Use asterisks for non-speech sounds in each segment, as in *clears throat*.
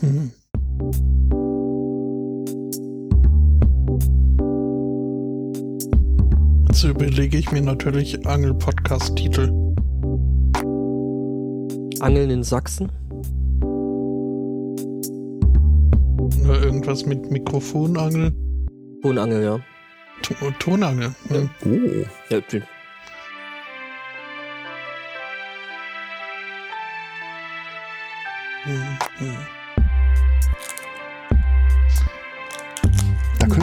Mhm. Jetzt überlege ich mir natürlich Angel-Podcast-Titel. Angeln in Sachsen? Oder irgendwas mit Mikrofonangel. Tonangel, ja. T Tonangel. Ja. Oh. ja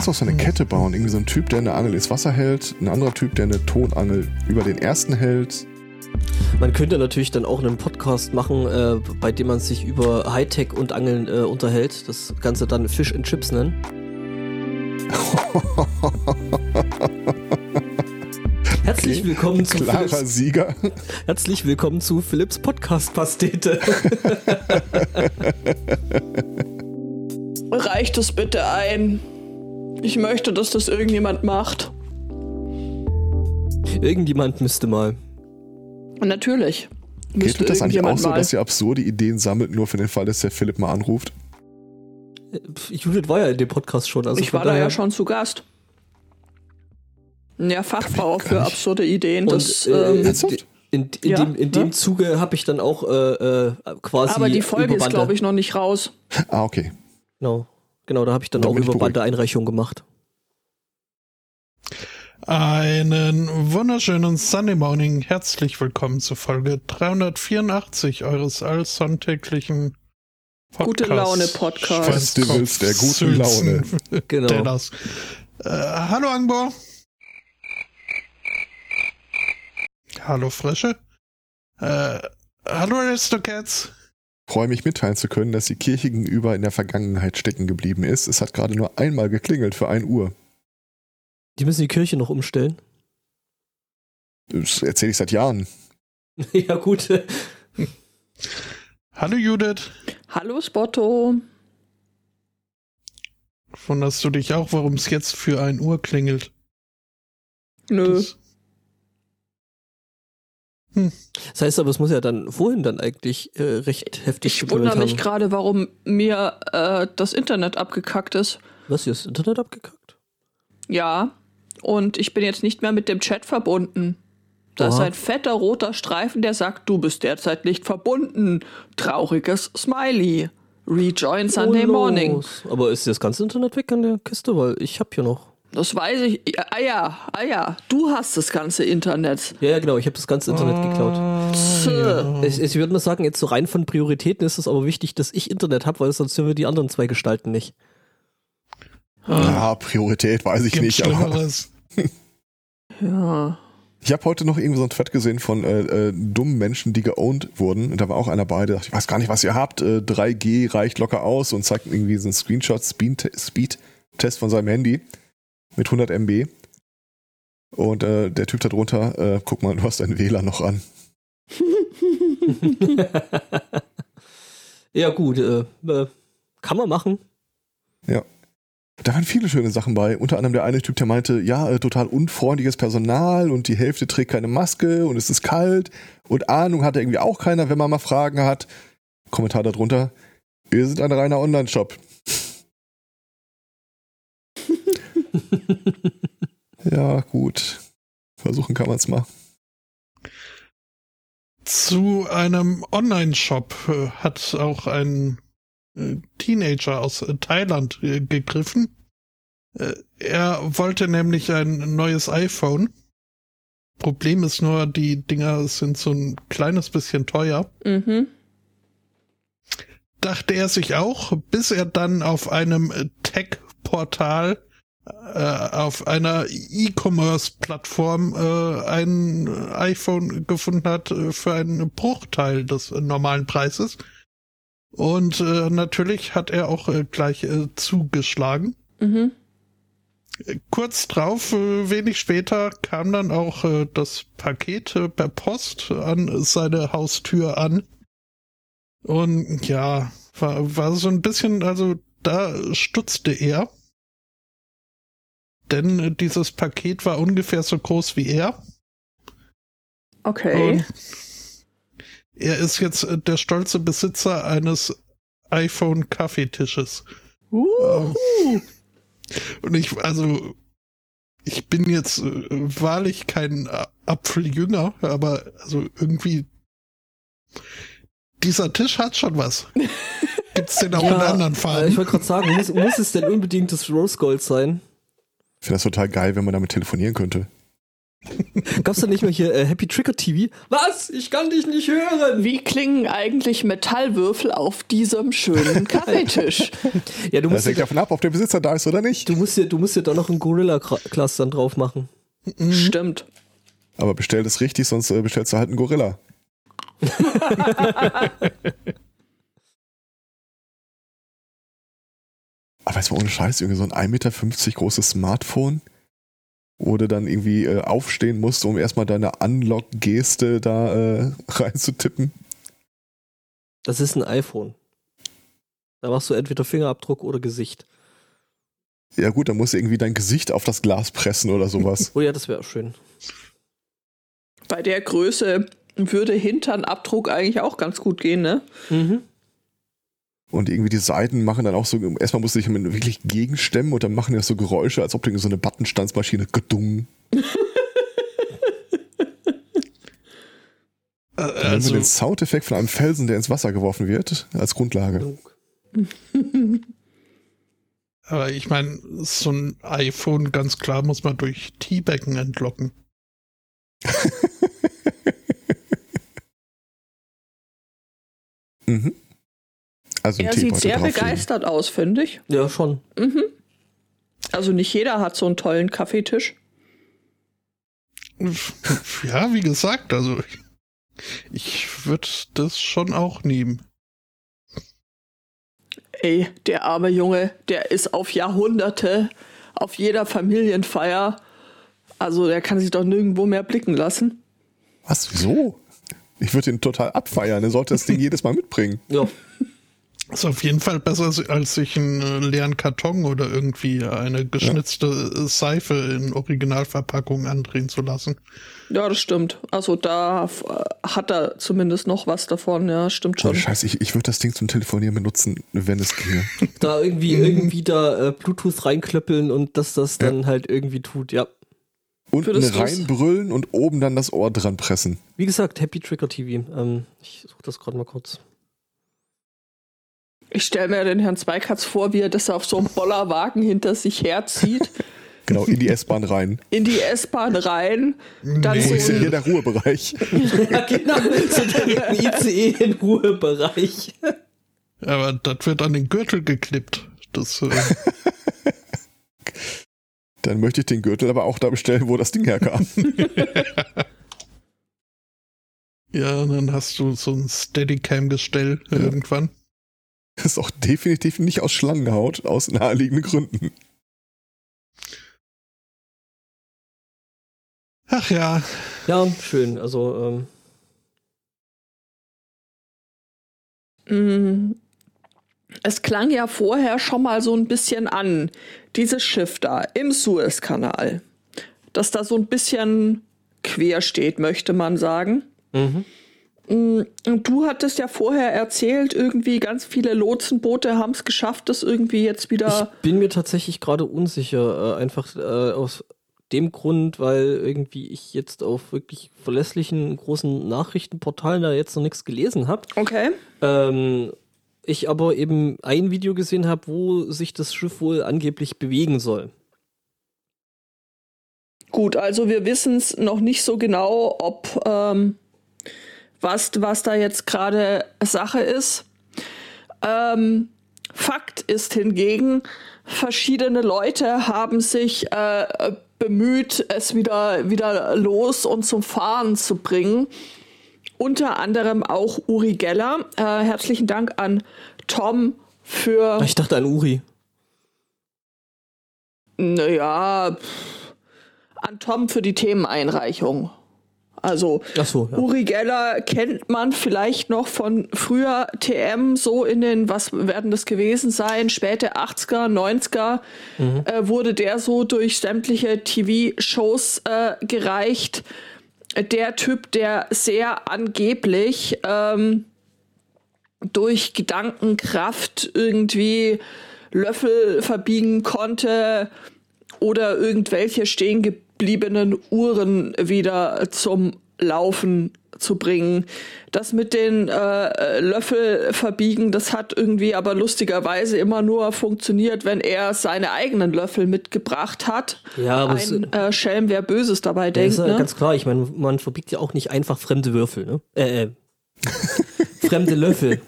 Du auch so eine Kette bauen. Irgendwie so ein Typ, der eine Angel ins Wasser hält, ein anderer Typ, der eine Tonangel über den ersten hält. Man könnte natürlich dann auch einen Podcast machen, äh, bei dem man sich über Hightech und Angeln äh, unterhält. Das Ganze dann Fish and Chips nennen. *laughs* Herzlich Okay. willkommen zu Klarer Philips, Sieger. *laughs* Herzlich willkommen zu Philips Podcast Pastete. *laughs* Reicht es bitte ein? Ich möchte, dass das irgendjemand macht. Irgendjemand müsste mal. Und natürlich. Geht das eigentlich auch so, mal. dass ihr absurde Ideen sammelt, nur für den Fall, dass der Philipp mal anruft? Äh, Judith war ja in dem Podcast schon. Also ich war da ja schon zu Gast. Ja, Fachfrau für nicht. absurde Ideen. Das, Und, äh, ähm, in, in, Ja, dem, in dem ja. Zuge habe ich dann auch äh, äh, quasi. aber die Folge ist, glaube ich, noch nicht raus. Ah, okay. Genau, genau da habe ich dann Dann auch über. Bande Einreichung gemacht. Einen wunderschönen Sunday Morning. Herzlich willkommen zu Folge 384 eures allsonntäglichen Gute Laune Podcast. Festivals der guten Laune. *laughs* Genau. Dennis. Äh, hallo Angbo. Hallo Frische. Äh, hallo Aristocats. Freue mich mitteilen zu können, dass die Kirche gegenüber in der Vergangenheit stecken geblieben ist. Es hat gerade nur einmal geklingelt für 1 Uhr. Die müssen die Kirche noch umstellen. Das erzähle ich seit Jahren. *laughs* ja, gut. Hallo Judith. Hallo Spotto. Wunderst du dich auch, warum es jetzt für 1 Uhr klingelt? Nö. Das- Das heißt aber, es muss ja dann vorhin dann eigentlich äh, recht heftig Ich wundere mich gerade, warum mir äh, das Internet abgekackt ist. Was, hier ist das Internet abgekackt? Ja. Und ich bin jetzt nicht mehr mit dem Chat verbunden. Da ist ein fetter roter Streifen, der sagt, du bist derzeit nicht verbunden. Trauriges Smiley. Rejoin Sunday Oh. Morning. Aber ist das ganze Internet weg an der Kiste? Weil ich habe hier noch. Das weiß ich. Ja, Ah ja, ah ja. Du hast das ganze Internet. Ja, ja, genau. Ich habe das ganze Internet geklaut. Tse. Ich, ich würde mal sagen, jetzt so rein von Prioritäten ist es aber wichtig, dass ich Internet habe, weil sonst hören wir die anderen zwei Gestalten nicht. Ja, Priorität weiß ich Gibt nicht, aber. *laughs* Ja. ich habe heute noch irgendwie so einen Thread gesehen von äh, äh, dummen Menschen, die geowned wurden. Und da war auch einer bei, der dachte, ich weiß gar nicht, was ihr habt. Äh, 3G reicht locker aus und zeigt irgendwie so einen Screenshot, Speed- Speed-Test von seinem Handy mit 100 MB. Und äh, der Typ da drunter, äh, guck mal, du hast deinen Wähler noch an. *laughs* ja, gut. Äh, äh, kann man machen. Da waren viele schöne Sachen bei. Unter anderem der eine Typ, der meinte, ja, äh, total unfreundliches Personal und die Hälfte trägt keine Maske und es ist kalt und Ahnung hat irgendwie auch keiner, wenn man mal Fragen hat. Kommentar darunter, wir sind ein reiner Online-Shop. *laughs* ja, gut. Versuchen kann man es mal. Zu einem Online-Shop äh, hat auch ein äh, Teenager aus äh, Thailand gegriffen. Er wollte nämlich ein neues iPhone. Problem ist nur, die Dinger sind so ein kleines bisschen teuer. Mhm. Dachte er sich auch, bis er dann auf einem Tech-Portal äh, auf einer E-Commerce-Plattform äh, ein iPhone gefunden hat äh, für einen Bruchteil des äh, normalen Preises. Und äh, natürlich hat er auch äh, gleich äh, zugeschlagen. Mhm. Äh, Kurz drauf, äh, wenig später, kam dann auch äh, das Paket äh, per Post an seine Haustür an. Und ja, war, war so ein bisschen, also da stutzte er. Denn äh, dieses Paket war ungefähr so groß wie er. Okay. Und er ist jetzt äh, der stolze Besitzer eines iPhone-Kaffeetisches. Uh, Und ich, also, ich bin jetzt äh, wahrlich kein Apfeljünger, aber also irgendwie, dieser Tisch hat schon was. *laughs* Gibt's den auch in anderen äh, ich wollte gerade sagen, muss, muss es denn unbedingt das Rose Gold sein? Ich finde das total geil, wenn man damit telefonieren könnte. Gab's da nicht mal hier äh, Happy Trigger TV? Was? Ich kann dich nicht hören! wie klingen eigentlich Metallwürfel auf diesem schönen *laughs* Kaffeetisch? Ja, du Das musst, hängt ja, davon ab, ob der Besitzer da ist oder nicht. du musst ja, du musst ja da noch ein Gorilla-Class dann drauf machen. Stimmt. Aber bestell das richtig, sonst äh, bestellst du halt einen Gorilla. *laughs* Aber jetzt mal ohne Scheiß, irgendwie so ein 1,50 Meter großes Smartphone, wo du dann irgendwie äh, aufstehen musst, um erstmal deine Unlock-Geste da äh, *laughs* reinzutippen. Das ist ein iPhone. Da machst du entweder Fingerabdruck oder Gesicht. Ja gut, dann musst du irgendwie dein Gesicht auf das Glas pressen oder sowas. *laughs* Oh ja, das wäre schön. Bei der Größe würde Hinternabdruck eigentlich auch ganz gut gehen, ne? Mhm. Und irgendwie die Seiten machen dann auch so, erstmal musst du dich wirklich gegenstemmen und dann machen die so Geräusche, als ob du so eine Buttonstandsmaschine gedung. Äh, Dann nehmen wir also, den Soundeffekt von einem Felsen, der ins Wasser geworfen wird, als Grundlage. *laughs* aber ich meine, so ein iPhone, ganz klar, muss man durch Teabaggen entlocken. *laughs* Mhm. Also Er sieht sehr begeistert aus, finde ich. Ja, schon. Mhm. Also nicht jeder hat so einen tollen Kaffeetisch. *laughs* Ja, wie gesagt, also ich würde das schon auch nehmen. Ey, der arme Junge, der ist auf Jahrhunderte auf jeder Familienfeier. Also der kann sich doch nirgendwo mehr blicken lassen. Was? Wieso? Ich würde ihn total abfeiern. Er sollte das Ding *laughs* jedes Mal mitbringen. Ja. Ist auf jeden Fall besser, als sich einen äh, leeren Karton oder irgendwie eine geschnitzte äh, Seife in Originalverpackung andrehen zu lassen. Ja, das stimmt. Also da äh, hat er zumindest noch was davon. Ja, stimmt Oh, schon. Scheiße, ich, ich würde das Ding zum Telefonieren benutzen, wenn es ginge. *laughs* Da irgendwie, irgendwie da äh, Bluetooth reinklöppeln und dass das dann halt irgendwie tut, ja. Unten reinbrüllen und oben dann das Ohr dran pressen. Wie gesagt, Happy Trigger TV. Ähm, ich suche das gerade mal kurz. Ich stelle mir den Herrn Zweikatz vor, wie er das auf so einem Bollerwagen hinter sich herzieht, *laughs* Genau, in die S-Bahn rein. in die S-Bahn rein, dann Nee. So ist hier der Ruhebereich? *laughs* ja, genau. So direkt ICE in Ruhebereich. Aber das wird an den Gürtel geklippt. Das, äh, *laughs* Dann möchte ich den Gürtel aber auch da bestellen, wo das Ding herkam. ja, dann hast du so ein Steadicam-Gestell irgendwann. Das ist auch definitiv nicht aus Schlangenhaut, aus naheliegenden Gründen. Ach ja, Ja, schön. Also, ähm, Mm, Es klang ja vorher schon mal so ein bisschen an, dieses Schiff da im Suezkanal, dass da so ein bisschen quer steht, möchte man sagen. mhm. Mm, Und du hattest ja vorher erzählt, irgendwie ganz viele Lotsenboote haben es geschafft, das irgendwie jetzt wieder. Ich bin mir tatsächlich gerade unsicher, äh, einfach äh, aus dem Grund, weil irgendwie ich jetzt auf wirklich verlässlichen großen Nachrichtenportalen da jetzt noch nichts gelesen habe. Okay. Ähm, ich aber eben ein Video gesehen habe, wo sich das Schiff wohl angeblich bewegen soll. Gut, also wir wissen es noch nicht so genau, ob ähm, was, was da jetzt gerade Sache ist. Ähm, Fakt ist hingegen, verschiedene Leute haben sich äh, bemüht, es wieder, wieder los und zum Fahren zu bringen. Unter anderem auch Uri Geller. Äh, herzlichen Dank an Tom für. Ich dachte an Uri. Naja, an Tom für die Themeneinreichung. Also so, ja. Uri Geller kennt man vielleicht noch von früher TM, so in den, was werden das gewesen sein, späte 80er, 90er, äh, wurde der so durch sämtliche TV-Shows äh, gereicht. Der Typ, der sehr angeblich ähm, durch Gedankenkraft irgendwie Löffel verbiegen konnte oder irgendwelche stehen gebliebenen Uhren wieder zum Laufen zu bringen. Das mit den äh, Löffel verbiegen, das hat irgendwie aber lustigerweise immer nur funktioniert, wenn er seine eigenen Löffel mitgebracht hat. Ja, aber Ein äh, Schelm, wer Böses dabei Ja, denkt. ist ja ne? ganz klar. Ich meine, man verbiegt ja auch nicht einfach fremde Würfel, ne? Äh, äh. *laughs* fremde Löffel.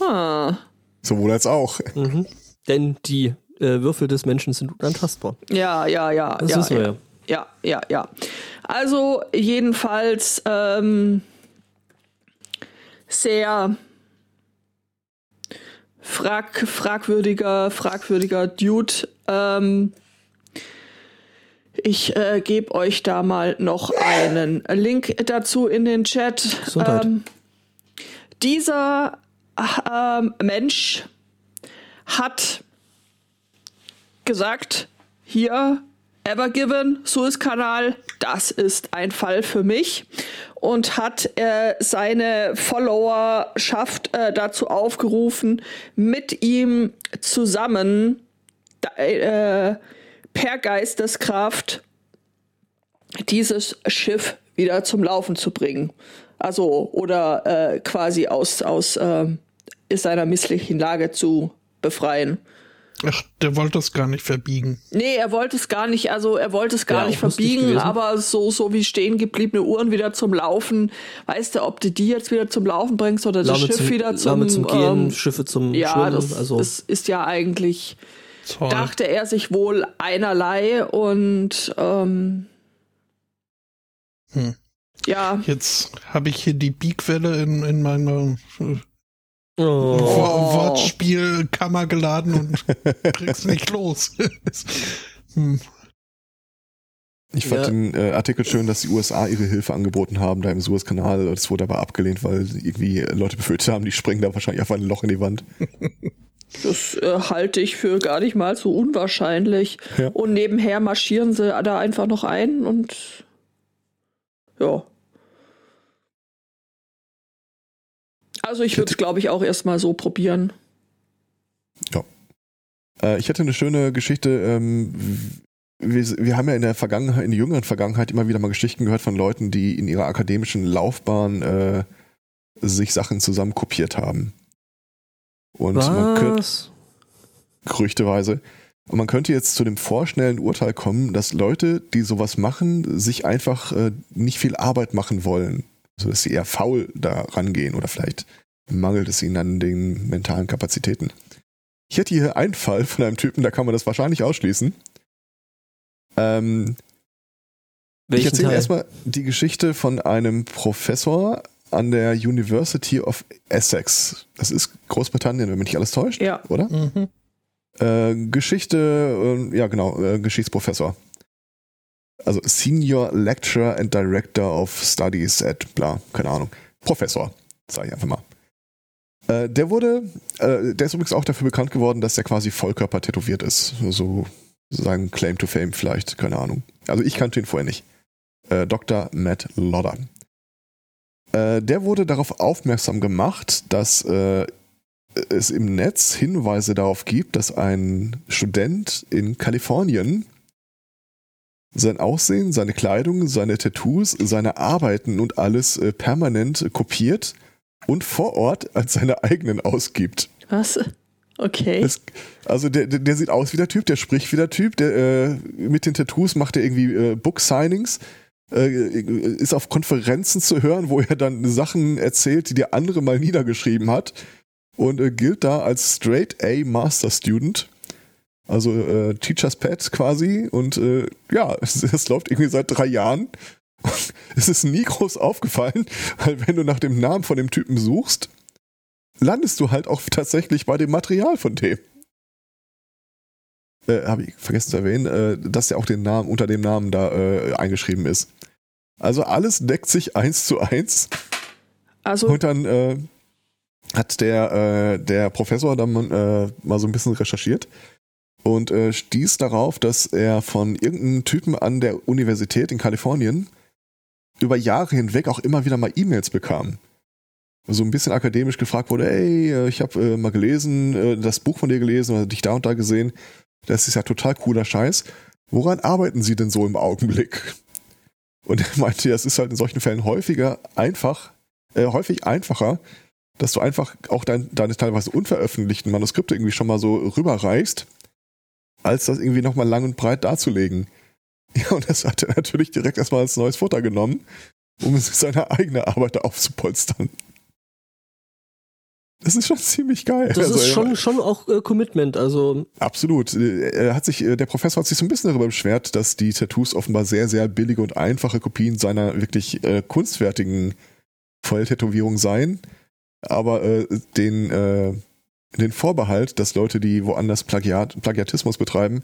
Ah. Sowohl als auch. Mhm. Denn die äh, Würfel des Menschen sind unantastbar. Ja, ja, ja. Das ja, wissen wir ja. ja. Ja, ja, ja. Also jedenfalls ähm, sehr frag, fragwürdiger, fragwürdiger Dude. Ähm, ich äh, gebe euch da mal noch einen Link dazu in den Chat. Ähm, dieser ähm, Mensch hat gesagt, hier, Evergiven, Suezkanal, das ist ein Fall für mich und hat äh, seine Followerschaft äh, dazu aufgerufen, mit ihm zusammen äh, per Geisteskraft dieses Schiff wieder zum Laufen zu bringen. Also, oder äh, quasi aus, aus äh, seiner misslichen Lage zu befreien. Ach, der wollte das gar nicht verbiegen. Nee, er wollte es gar nicht, also er wollte es gar Wär nicht verbiegen, aber so, so wie stehen gebliebene Uhren wieder zum Laufen. Weißt du, ob du die jetzt wieder zum Laufen bringst oder das Schiff zum, wieder zum, Lahme zum Gehen, ähm, Schiffe zum ja, Schwimmen. das, also das ist ja eigentlich, Toll. dachte er sich wohl einerlei und ähm, Hm. ja, Jetzt habe ich hier die Biegwelle in, in meine äh, oh. Wo- Wortspielkammer geladen und krieg's nicht los. *laughs* hm. Ich fand Ja. den äh, Artikel schön, dass die USA ihre Hilfe angeboten haben, da im Suezkanal. Das wurde aber abgelehnt, weil irgendwie Leute befürchtet haben, die springen da wahrscheinlich einfach ein Loch in die Wand. das äh, halte ich für gar nicht mal so unwahrscheinlich. Ja. Und nebenher marschieren sie da einfach noch ein und ja. Also ich würde es, glaube ich, auch erstmal so probieren. Äh, ich hatte eine schöne Geschichte. Ähm, wir, wir haben ja in der Vergangenheit, in der jüngeren Vergangenheit immer wieder mal Geschichten gehört von Leuten, die in ihrer akademischen Laufbahn äh, sich Sachen zusammen kopiert haben. Und man könnte, Was? gerüchteweise. Und man könnte jetzt zu dem vorschnellen Urteil kommen, dass Leute, die sowas machen, sich einfach äh, nicht viel Arbeit machen wollen. Also dass sie eher faul da rangehen oder vielleicht mangelt es ihnen an den mentalen Kapazitäten. Ich hätte hier einen Fall von einem Typen, da kann man das wahrscheinlich ausschließen. Ähm, ich Welchen erzähle Teil? erstmal die Geschichte von einem Professor an der University of Essex. Das ist Großbritannien, wenn mich nicht alles täuscht, Ja. oder? Mhm. Äh, Geschichte, äh, ja genau, äh, Geschichtsprofessor. Also Senior Lecturer and Director of Studies at bla, keine Ahnung. Professor, sage ich einfach mal. Äh, der wurde, äh, der ist übrigens auch dafür bekannt geworden, dass er quasi Vollkörper tätowiert ist. So sein Claim to Fame vielleicht, keine Ahnung. Also ich kannte ihn vorher nicht. Äh, Dr. Matt Lodder. Äh, der wurde darauf aufmerksam gemacht, dass äh, es im Netz Hinweise darauf gibt, dass ein Student in Kalifornien sein Aussehen, seine Kleidung, seine Tattoos, seine Arbeiten und alles äh, permanent kopiert und vor Ort als seine eigenen ausgibt. Was? Okay. Das, also der, der, sieht aus wie der Typ, der spricht wie der Typ, der äh, mit den Tattoos macht er irgendwie äh, Book-Signings, äh, ist auf Konferenzen zu hören, wo er dann Sachen erzählt, die der andere mal niedergeschrieben hat und äh, gilt da als Straight A Master Student. Also äh, Teacher's Pet quasi und äh, ja, *laughs* es, es läuft irgendwie seit drei Jahren. es ist nie groß aufgefallen, weil wenn du nach dem Namen von dem Typen suchst, landest du halt auch *laughs* tatsächlich bei dem Material von dem. Äh, Habe ich vergessen zu erwähnen, äh, dass der auch den Namen unter dem Namen da äh, eingeschrieben ist. Also alles deckt sich eins zu eins. Also Und dann äh, hat der, äh, der Professor dann äh, mal so ein bisschen recherchiert und äh, stieß darauf, dass er von irgendeinem Typen an der Universität in Kalifornien über Jahre hinweg auch immer wieder mal E-Mails bekam. so ein bisschen akademisch gefragt wurde, ey, äh, ich habe äh, mal gelesen, äh, das Buch von dir gelesen oder dich da und da gesehen, das ist ja total cooler Scheiß. Woran arbeiten Sie denn so im Augenblick? Und er meinte, es ist halt in solchen Fällen häufiger einfach, äh, häufig einfacher, dass du einfach auch dein, deine teilweise unveröffentlichten Manuskripte irgendwie schon mal so rüberreichst, als das irgendwie nochmal lang und breit darzulegen. *laughs* Ja, und das hat er natürlich direkt erstmal als neues Futter genommen, um *laughs* seine eigene Arbeit aufzupolstern. Das ist schon ziemlich geil. Das Also, ist schon, schon auch äh, Commitment. Also, Absolut. Er hat sich, äh, der Professor hat sich so ein bisschen darüber beschwert, dass die Tattoos offenbar sehr, sehr billige und einfache Kopien seiner wirklich äh, kunstfertigen Volltätowierung seien. Aber äh, den, äh, den Vorbehalt, dass Leute, die woanders Plagiat, Plagiatismus betreiben,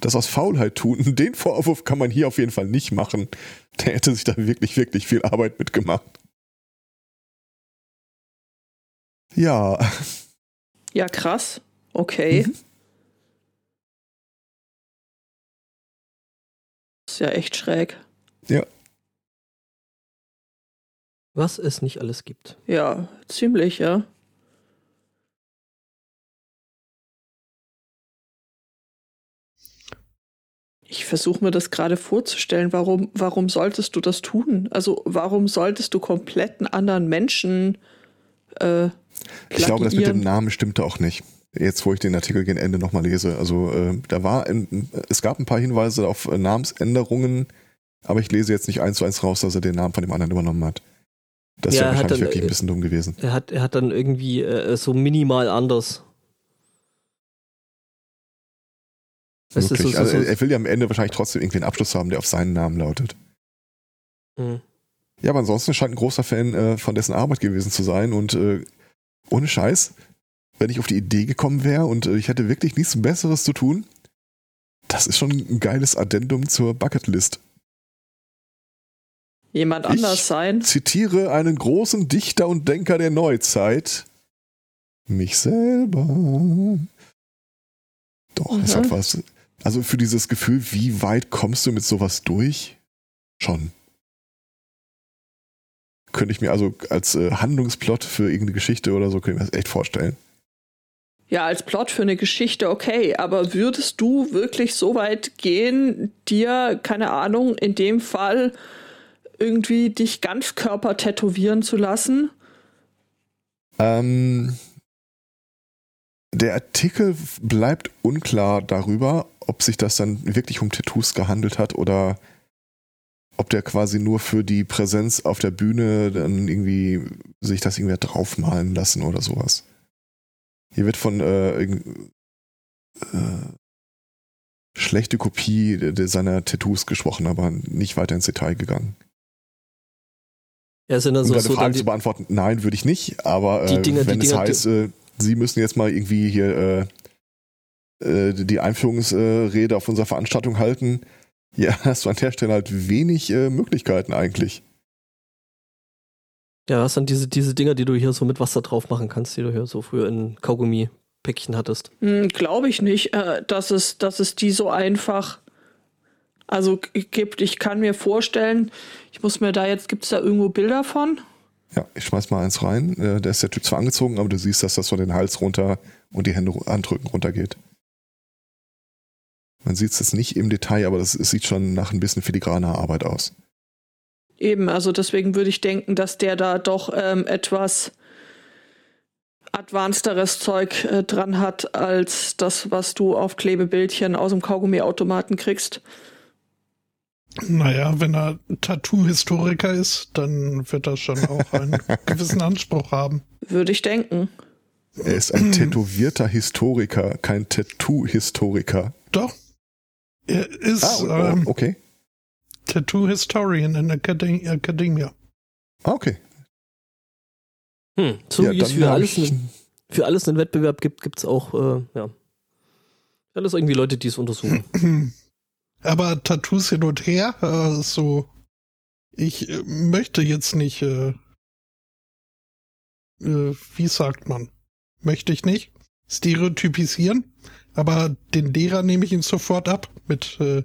das aus Faulheit tun, *laughs* den Vorwurf kann man hier auf jeden Fall nicht machen. Der hätte sich da wirklich, wirklich viel Arbeit mitgemacht. Ja, Ja, krass. Okay. Mhm. Ist ja echt schräg. was es nicht alles gibt. Ja, ziemlich, ja. Ich versuche mir das gerade vorzustellen. Warum, warum solltest du das tun? Also, warum solltest du komplett einen anderen Menschen äh, Ich glaube, das mit dem? Namen stimmte auch nicht. Jetzt, wo ich den Artikel gegen Ende nochmal lese. Also, äh, da war, ein, es gab ein paar Hinweise auf äh, Namensänderungen, aber ich lese jetzt nicht eins zu eins raus, dass er den Namen von dem anderen übernommen hat. Das Ja, wäre hat wahrscheinlich dann, wirklich äh, ein bisschen dumm gewesen. Er hat, er hat dann irgendwie äh, so minimal anders. Weißt du, Wirklich. so- so- also, so- er, will ja am Ende wahrscheinlich trotzdem irgendwie einen Abschluss haben, der auf seinen Namen lautet. Hm. Ja, aber ansonsten scheint ein großer Fan äh, von dessen Arbeit gewesen zu sein und äh, ohne Scheiß, wenn ich auf die Idee gekommen wäre und äh, ich hätte wirklich nichts Besseres zu tun, das ist schon ein geiles Addendum zur Bucketlist. Jemand Ich- anders sein? Zitiere einen großen Dichter und Denker der Neuzeit. Mich selber. Doch, es Mhm. hat was. Also für dieses Gefühl, wie weit kommst du mit sowas durch? Schon. Könnte ich mir also als äh, Handlungsplot für irgendeine Geschichte oder so, könnte ich mir das echt vorstellen. Ja, als Plot für eine Geschichte okay, aber würdest du wirklich so weit gehen, dir, keine Ahnung, in dem Fall irgendwie dich Ganzkörper tätowieren zu lassen? Ähm, der Artikel bleibt unklar darüber, ob sich das dann wirklich um Tattoos gehandelt hat oder ob der quasi nur für die Präsenz auf der Bühne dann irgendwie sich das irgendwie hat draufmalen lassen oder sowas. Hier wird von äh, äh, schlechte Kopie de- de- seiner Tattoos gesprochen, aber nicht weiter ins Detail gegangen. Ja, sind dann Um so, deine so Frage zu beantworten, nein, würde ich nicht, aber Die äh, die wenn es Dinger- heißt, äh, Sie müssen jetzt mal irgendwie hier äh, äh, die Einführungsrede auf unserer Veranstaltung halten, ja, *laughs* hast du an der Stelle halt wenig äh, Möglichkeiten eigentlich. ja, was dann diese, diese Dinger, die du hier so mit Wasser drauf machen kannst, die du hier so früher in Kaugummi-Päckchen hattest. Hm, Glaube ich nicht, äh, dass, es, dass es die so einfach also gibt. Ich kann mir vorstellen, ich muss mir da jetzt, gibt es da irgendwo Bilder von? Ja, ich schmeiß mal eins rein. Äh, da ist der Typ zwar angezogen, aber du siehst, dass das von den Hals runter und die Hände Handrücken runtergeht. Man sieht es jetzt nicht im Detail, aber das es sieht schon nach ein bisschen filigraner Arbeit aus. Eben, also deswegen würde ich denken, dass der da doch ähm, etwas advancederes Zeug äh, dran hat, als das, was du auf Klebebildchen aus dem Kaugummiautomaten kriegst. Naja, wenn er Tattoo-Historiker ist, dann wird er schon auch einen *laughs* gewissen Anspruch haben. Würde ich denken. Er ist ein tätowierter Historiker, kein Tattoo-Historiker. Doch. Er ist Ah, oh, ähm, okay. Tattoo-Historian in Academ Academia. Ah, okay. Hm, so Ja, wie es für alles, einen, für alles einen Wettbewerb gibt, gibt es auch, äh, ja. Alles irgendwie Leute, die es untersuchen. *clears throat* Aber Tattoos hin und her, äh, so. Ich äh, möchte jetzt nicht, äh, äh, wie sagt man? Möchte ich nicht stereotypisieren, aber den Lehrer nehme ich ihn sofort ab mit äh,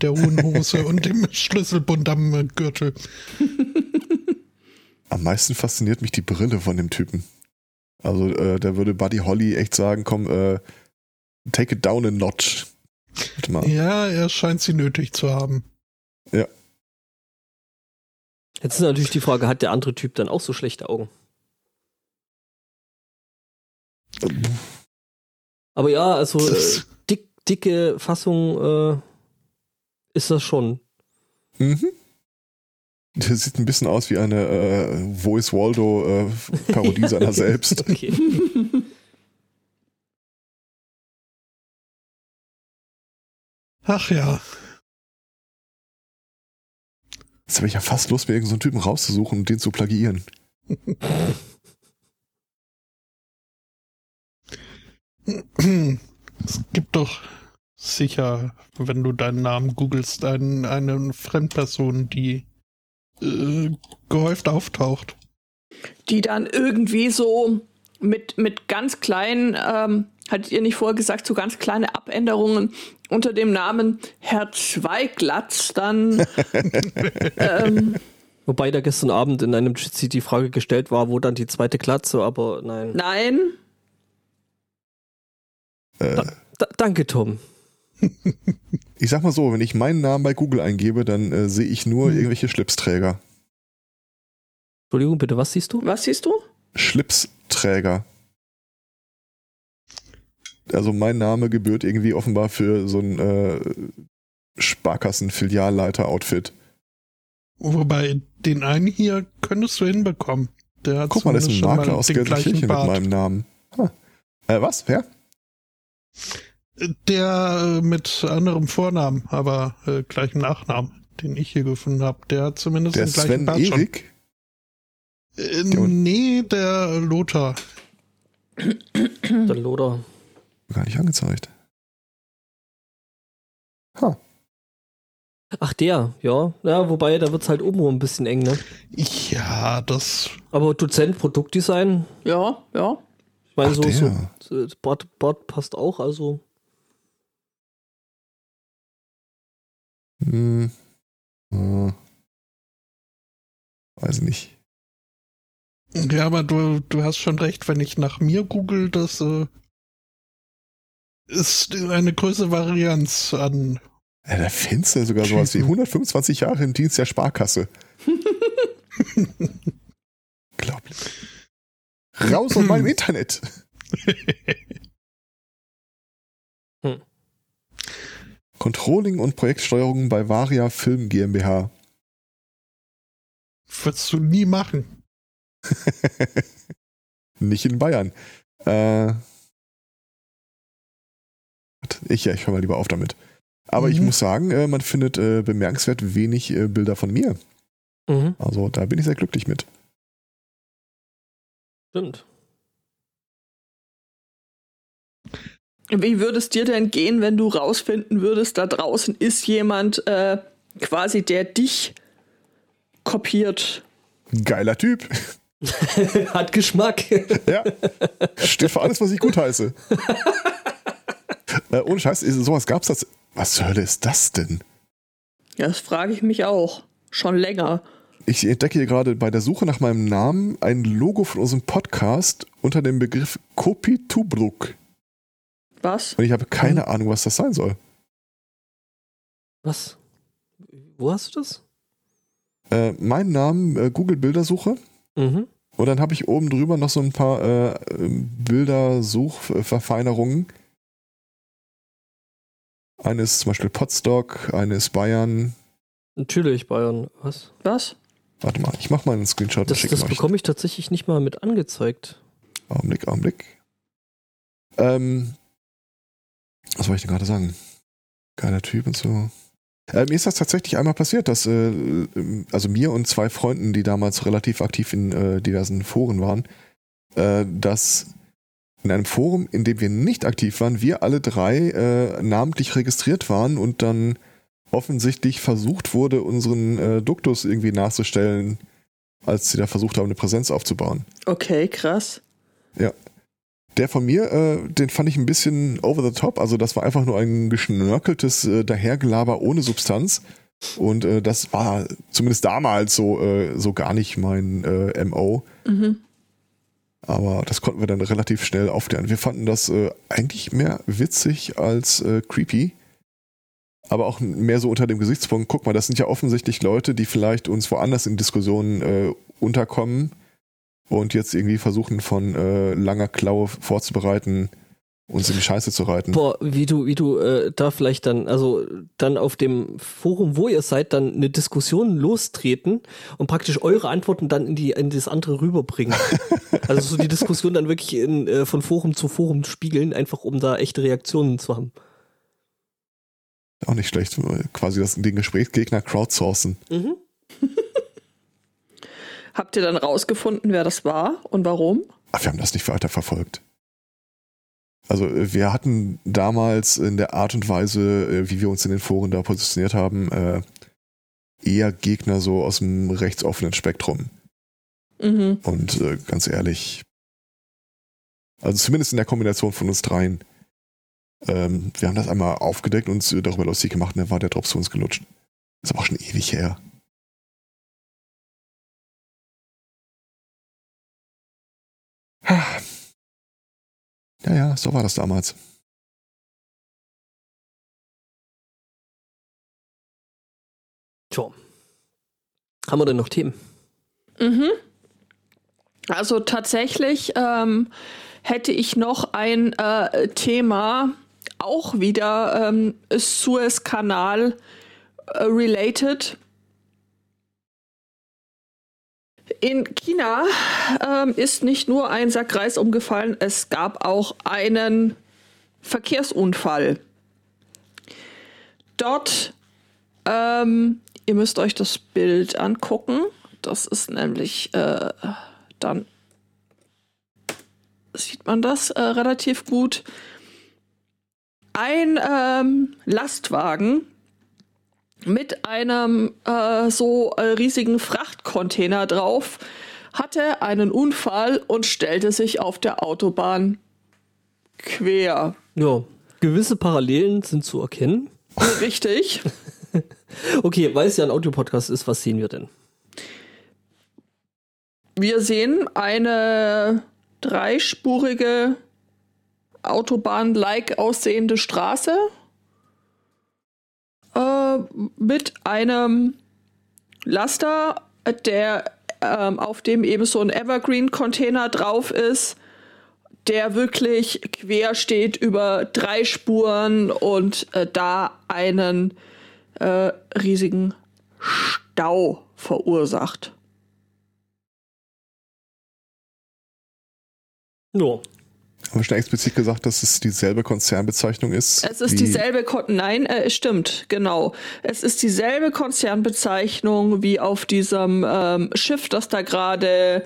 der hohen Hose *laughs* und dem Schlüsselbund am äh, Gürtel. *laughs* Am meisten fasziniert mich die Brille von dem Typen. Also äh, da würde Buddy Holly echt sagen, komm, äh, take it down a notch. Warte mal. Ja, er scheint sie nötig zu haben. Jetzt ist natürlich die Frage, hat der andere Typ dann auch so schlechte Augen? Aber ja, also äh, dick, dicke Fassung äh, ist das schon. Mhm. Das sieht ein bisschen aus wie eine äh, Wo ist Waldo äh, Parodie seiner *laughs* selbst. Okay. *laughs* Ach ja. Jetzt habe ich ja fast Lust, mir irgendeinen so einen Typen rauszusuchen und den zu plagiieren. *clears throat* Es gibt doch sicher, wenn du deinen Namen googelst, einen, eine Fremdperson, die äh, gehäuft auftaucht. Die dann irgendwie so mit, mit ganz kleinen, ähm, hattet ihr nicht vorher gesagt, so ganz kleine Abänderungen unter dem Namen Herr Zweiglatz dann *laughs* ähm, Wobei da gestern Abend in einem Jitsi die Frage gestellt war, wo dann die zweite Glatze, aber nein. nein, Äh, Da, danke, Tom. *laughs* ich sag mal so, wenn ich meinen Namen bei Google eingebe, dann äh, sehe ich nur irgendwelche Schlipsträger. Entschuldigung, bitte, was siehst du? was siehst du? Schlipsträger. Also mein Name gebührt irgendwie offenbar für so ein äh, Sparkassen-Filialleiter-Outfit. Wobei, den einen hier könntest du hinbekommen. Der hat Guck mal, das ist ein Makler aus Gelsenkirchen mit meinem Namen. Ha. Äh, was? Wer? Der äh, mit anderem Vornamen, aber äh, gleichem Nachnamen, den ich hier gefunden habe. Der hat zumindest Der den gleichen Sven Bart schon. Äh, nee, der Lothar. Der Loder. Gar nicht angezeigt. Ha. Ach, der, ja. Ja, wobei, da wird's halt oben ein bisschen eng, ne? Ja, das Aber Dozent Produktdesign, Ja, ja. ich meine, so, der. so Bord, Bord passt auch, also. Hm. Äh. Weiß nicht. Ja, aber du, du hast schon recht, wenn ich nach mir google, das äh, ist eine größere Varianz an. Ja, da findest du sogar sowas wie 125 Jahre im Dienst der Sparkasse. *laughs* Unglaublich. Raus aus meinem *clears throat* Internet. *laughs* Hm. Controlling und Projektsteuerung bei Varia Film GmbH. Würdest du nie machen. *laughs* Nicht in Bayern. Äh, ich, ja, ich höre mal lieber auf damit. Aber ich Mhm. muss sagen, äh, man findet äh, bemerkenswert wenig äh, Bilder von mir. Mhm, Also da bin ich sehr glücklich mit. stimmt. Wie würde es dir denn gehen, wenn du rausfinden würdest, da draußen ist jemand äh, quasi, der dich kopiert? Geiler Typ. *laughs* Hat Geschmack. Ja. Steht für alles, was ich gut heiße. *laughs* äh, ohne Scheiß, ist- sowas gab's das. Was zur Hölle ist das denn? Ja, das frage ich mich auch. Schon länger. Ich entdecke hier gerade bei der Suche nach meinem Namen ein Logo von unserem Podcast unter dem Begriff Kopi Tubruk. Was? Und ich habe keine Ahnung, was das sein soll. Was? Wo hast du das? Äh, mein Namen, äh, Google Bildersuche. Mhm. Und dann habe ich oben drüber noch so ein paar äh, Bildersuchverfeinerungen. Eine ist zum Beispiel Potstock, eine ist Bayern. Natürlich, Bayern. Was? Was? Warte mal, ich mache mal einen Screenshot Das, das bekomme ich tatsächlich nicht mal mit angezeigt. Augenblick, Augenblick. Ähm, was wollte ich denn gerade sagen? Geiler Typ und so. Äh, mir ist das tatsächlich einmal passiert, dass äh, also mir und zwei Freunden, die damals relativ aktiv in äh, diversen Foren waren, äh, dass in einem Forum, in dem wir nicht aktiv waren, wir alle drei äh, namentlich registriert waren und dann offensichtlich versucht wurde, unseren äh, Duktus irgendwie nachzustellen, als sie da versucht haben, eine Präsenz aufzubauen. Okay, krass. Der von mir, äh, den fand ich ein bisschen over the top. Also das war einfach nur ein geschnörkeltes äh, Dahergelaber ohne Substanz. Und äh, das war zumindest damals so, äh, so gar nicht mein äh, MO. Mhm. Aber das konnten wir dann relativ schnell aufklären. Wir fanden das äh, eigentlich mehr witzig als äh, creepy. Aber auch mehr so unter dem Gesichtspunkt, guck mal, das sind ja offensichtlich Leute, die vielleicht uns woanders in Diskussionen äh, unterkommen und jetzt irgendwie versuchen von äh, langer Klaue vorzubereiten, uns in die Scheiße zu reiten. Boah, wie du, wie du äh, da vielleicht dann, also dann auf dem Forum, wo ihr seid, dann eine Diskussion lostreten und praktisch eure Antworten dann in die in das andere rüberbringen. *laughs* also so die Diskussion dann wirklich in, äh, von Forum zu Forum spiegeln, einfach um da echte Reaktionen zu haben. Auch nicht schlecht, quasi das, den Gesprächsgegner crowdsourcen. Mhm. *laughs* Habt ihr dann rausgefunden, wer das war und warum? Ach, wir haben das nicht weiter verfolgt. Also äh, wir hatten damals in der Art und Weise, äh, wie wir uns in den Foren da positioniert haben, äh, eher Gegner so aus dem rechtsoffenen Spektrum. Mhm. Und äh, ganz ehrlich, also zumindest in der Kombination von uns dreien, ähm, wir haben das einmal aufgedeckt und uns darüber lustig gemacht und dann war der Drops zu uns gelutscht. Ist aber auch schon ewig her. Ja, ja, so war das damals. Tja. Haben wir denn noch Themen? Mhm. Also tatsächlich ähm, hätte ich noch ein äh, Thema, auch wieder ähm, Suez-Kanal In China ähm, ist nicht nur ein Sack Reis umgefallen, es gab auch einen Verkehrsunfall. Dort, ähm, ihr müsst euch das Bild angucken. Das ist nämlich äh, dann sieht man das äh, relativ gut. Ein ähm, Lastwagen mit einem äh, so äh, riesigen Frachtcontainer drauf hatte einen Unfall und stellte sich auf der Autobahn quer. Ja, gewisse Parallelen sind zu erkennen. *laughs* Richtig. Okay, weil es ja ein Audiopodcast ist, was sehen wir denn? Wir sehen eine dreispurige Autobahn-like aussehende Straße mit einem Laster, der ähm, auf dem eben so ein Evergreen-Container drauf ist, der wirklich quer steht über drei Spuren und äh, da einen äh, riesigen Stau verursacht. Ja, Haben wir schon explizit gesagt, dass es dieselbe Konzernbezeichnung ist? Es ist dieselbe Kon Nein, äh, es stimmt, genau. Es ist dieselbe Konzernbezeichnung wie auf diesem ähm, Schiff, das da gerade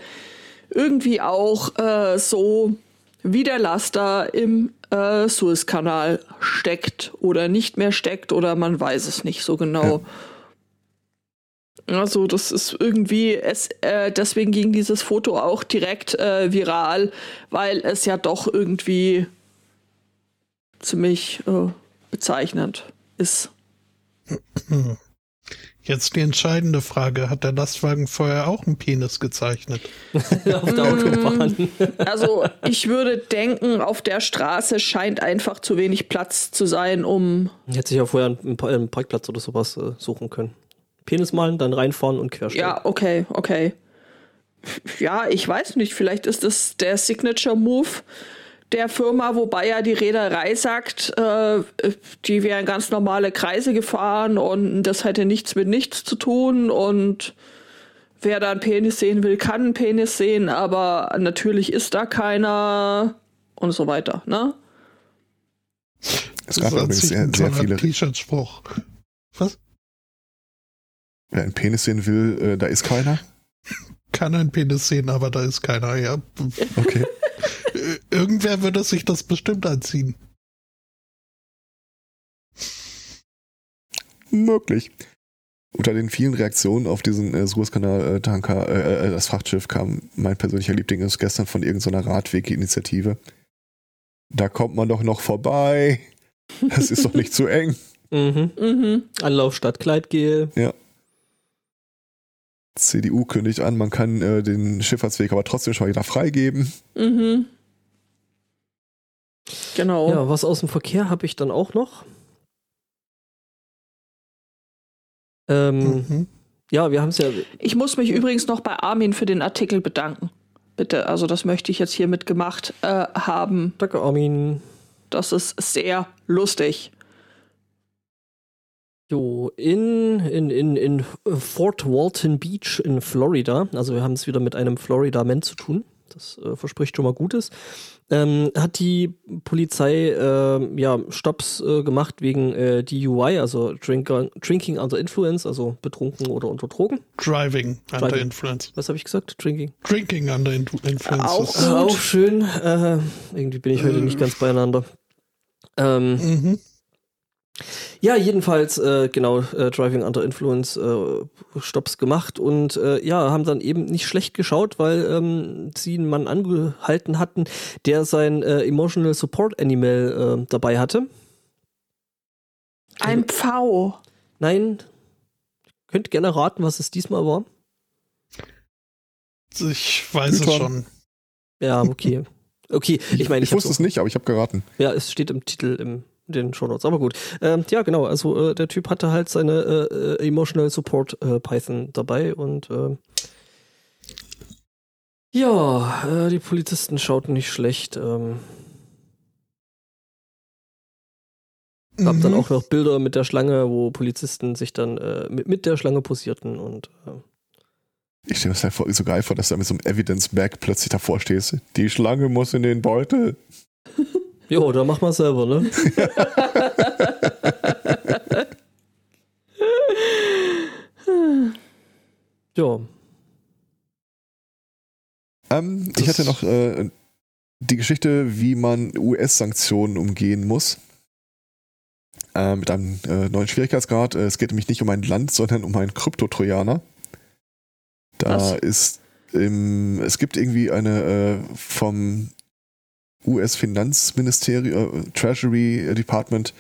irgendwie auch äh, so wie der Laster im äh, Suezkanal steckt oder nicht mehr steckt oder man weiß es nicht so genau. Also das ist irgendwie, es, äh, deswegen ging dieses Foto auch direkt äh, viral, weil es ja doch irgendwie ziemlich äh, bezeichnend ist. Jetzt die entscheidende Frage. Hat der Lastwagen vorher auch einen Penis gezeichnet? *laughs* auf der Autobahn. Also ich würde denken, auf der Straße scheint einfach zu wenig Platz zu sein, um Hätte sich ja vorher einen, einen Parkplatz oder sowas äh, suchen können. Penis malen, dann reinfahren und querstellen. Ja, okay, okay. Ja, ich weiß nicht, vielleicht ist das der Signature Move der Firma, wobei ja die Reederei sagt, äh, die wären ganz normale Kreise gefahren und das hätte nichts mit nichts zu tun und wer da einen Penis sehen will, kann einen Penis sehen, aber natürlich ist da keiner und so weiter, ne? Es gab übrigens sehr, sehr viele. T-Shirt-Spruch. Was? Wer einen Penis sehen will, äh, da ist keiner. Kann ein Penis sehen, aber da ist keiner. Ja. Okay. Äh, Irgendwer würde sich das bestimmt anziehen. Möglich. Unter den vielen Reaktionen auf diesen äh, Suezkanal-Tanker, äh, äh, das Frachtschiff, kam mein persönlicher Liebling ist gestern von irgendeiner Radweg-Initiative. Da kommt man doch noch vorbei. Das ist doch nicht zu eng. Mhm. Mhm. Anlauf statt Kleidgel. Ja. CDU kündigt an, man kann äh, den Schifffahrtsweg aber trotzdem schon wieder freigeben. Mhm. Genau. Ja, was aus dem Verkehr habe ich dann auch noch. Ähm, Mhm. Ja, wir haben es ja. Ich muss mich übrigens noch bei Armin für den Artikel bedanken. Bitte, also das möchte ich jetzt hiermit gemacht äh, haben. Danke, Armin. Das ist sehr lustig. Jo, in, in, in, in Fort Walton Beach in Florida, also wir haben es wieder mit einem Florida-Man zu tun, das äh, verspricht schon mal Gutes, ähm, hat die Polizei äh, ja, Stops äh, gemacht wegen äh, DUI, also Drink, Drinking Under Influence, also betrunken oder unter Drogen. Driving under Driving. influence. Was habe ich gesagt? Drinking. Drinking under in influence. Auch Äh, Gut. auch schön. Äh, irgendwie bin ich heute nicht ganz beieinander. Ähm, Mhm. Ja, jedenfalls, äh, genau, äh, Driving Under Influence äh, Stops gemacht und äh, ja, haben dann eben nicht schlecht geschaut, weil ähm, sie einen Mann angehalten hatten, der sein äh, Emotional Support Animal äh, dabei hatte. Ein Pfau. Nein, könnt gerne raten, was es diesmal war. Ich weiß es Python. schon. Ja, okay. Okay, ich meine, Ich, ich, wusste es nicht, aber ich habe geraten. Ja, es steht im Titel im den Shownotes, aber gut. Ähm, ja, genau, also äh, der Typ hatte halt seine äh, äh, Emotional Support äh, Python dabei und äh, ja, äh, die Polizisten schauten nicht schlecht. Ähm, gab dann Mhm. auch noch Bilder mit der Schlange, wo Polizisten sich dann äh, mit, mit der Schlange posierten und äh, Ich stelle mir das halt so geil vor, dass du da mit so einem Evidence-Bag plötzlich davor stehst. Die Schlange muss in den Beutel. *laughs* jo, da mach mal selber, ne? *laughs* ja. Ähm, ich hatte noch äh, die Geschichte, wie man US-Sanktionen umgehen muss. Äh, mit einem äh, neuen Schwierigkeitsgrad. Äh, es geht nämlich nicht um ein Land, sondern um einen Kryptotrojaner. Da Was? ist im, es gibt irgendwie eine äh, vom US-Finanzministerium, äh, Treasury Department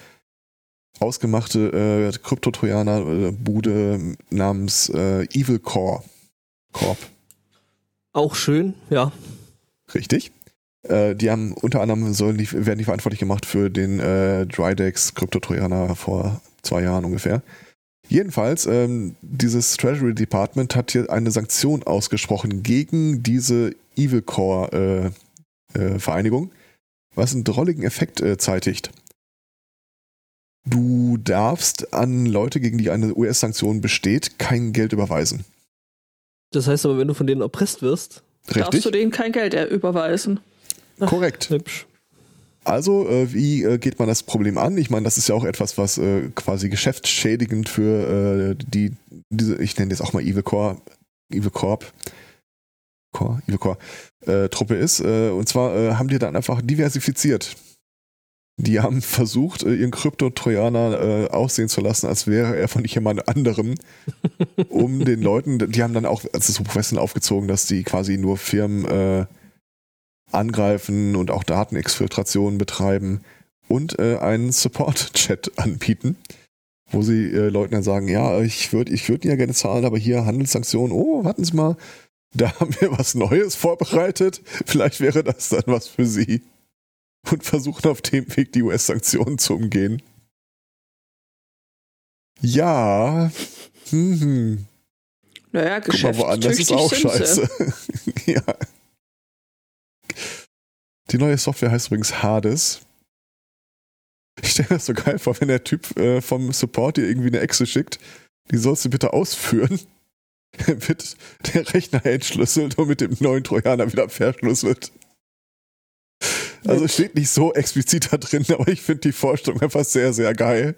ausgemachte äh, Kryptotrojaner-Bude namens äh, Evil Core Corp. Auch schön, ja. Richtig. Äh, die haben unter anderem sollen die, werden die verantwortlich gemacht für den äh, Drydex Kryptotrojaner vor zwei Jahren ungefähr. Jedenfalls, ähm, dieses Treasury Department hat hier eine Sanktion ausgesprochen gegen diese Evil Core äh, äh, Vereinigung, was einen drolligen Effekt äh, zeitigt. Du darfst an Leute, gegen die eine US-Sanktion besteht, kein Geld überweisen. Das heißt aber, wenn du von denen erpresst wirst, Darfst Richtig? du denen kein Geld äh, überweisen? Korrekt. hübsch. Also, äh, wie äh, geht man das Problem an? Ich meine, das ist ja auch etwas, was äh, quasi geschäftsschädigend für äh, die, diese, ich nenne jetzt auch mal Evil Core, Evil Corp, Core, Evil Core, äh, Truppe ist. Äh, und zwar äh, haben die dann einfach diversifiziert. Die haben versucht, äh, ihren Krypto-Trojaner äh, aussehen zu lassen, als wäre er von jemand anderem, *laughs* um den Leuten, die haben dann auch, also so professionell aufgezogen, dass die quasi nur Firmen äh, angreifen und auch Datenexfiltrationen betreiben und äh, einen Support-Chat *laughs* anbieten, wo sie äh, Leuten dann sagen, ja, ich würde ich würd ja gerne zahlen, aber hier Handelssanktionen, oh, warten Sie mal, da haben wir was Neues vorbereitet, vielleicht wäre das dann was für Sie. Und versuchen auf dem Weg die US-Sanktionen zu umgehen. Ja, hm, hm. Naja, Guck mal, woanders ist auch scheiße. *laughs* ja. Die neue Software heißt übrigens Hades. Ich stelle mir das so geil vor, wenn der Typ äh, vom Support dir irgendwie eine Echse schickt, die sollst du bitte ausführen. *laughs* Wird der Rechner entschlüsselt und mit dem neuen Trojaner wieder verschlüsselt. Also es steht nicht so explizit da drin, aber ich finde die Vorstellung einfach sehr, sehr geil.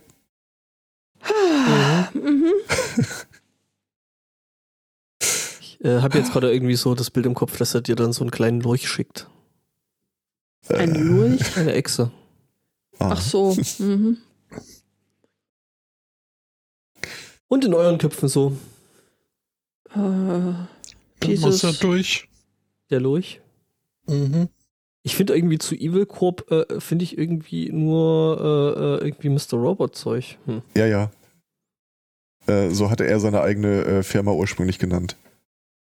Mhm. Ich äh, habe jetzt gerade irgendwie so das Bild im Kopf, dass er dir dann so einen kleinen Lurch schickt. Ein Äh, Lurch? Eine Echse. ah. Ach so. Mhm. Und in euren Köpfen so. Äh, Dann muss er dieses, durch. Der Lurch. Mhm. Ich finde irgendwie zu Evil Corp äh, finde ich irgendwie nur äh, äh irgendwie Mr. Robot Zeug. Hm. Ja, ja. Äh, so hatte er seine eigene äh, Firma ursprünglich genannt.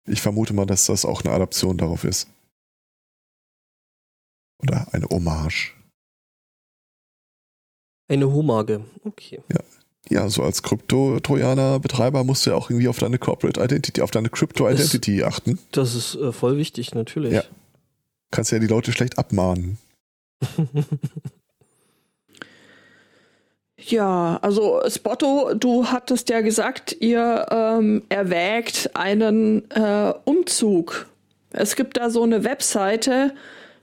Ich vermute mal, dass das auch eine Adaption darauf ist. Oder eine Hommage. Eine Homage, okay. Ja. Ja, so als Krypto-Trojaner-Betreiber musst du ja auch irgendwie auf deine Corporate Identity, auf deine Crypto-Identity achten. Das ist äh, voll wichtig, natürlich. Ja. Kannst ja die Leute schlecht abmahnen. *laughs* Ja, also Spotto, du hattest ja gesagt, ihr ähm, erwägt einen äh, Umzug. Es gibt da so eine Webseite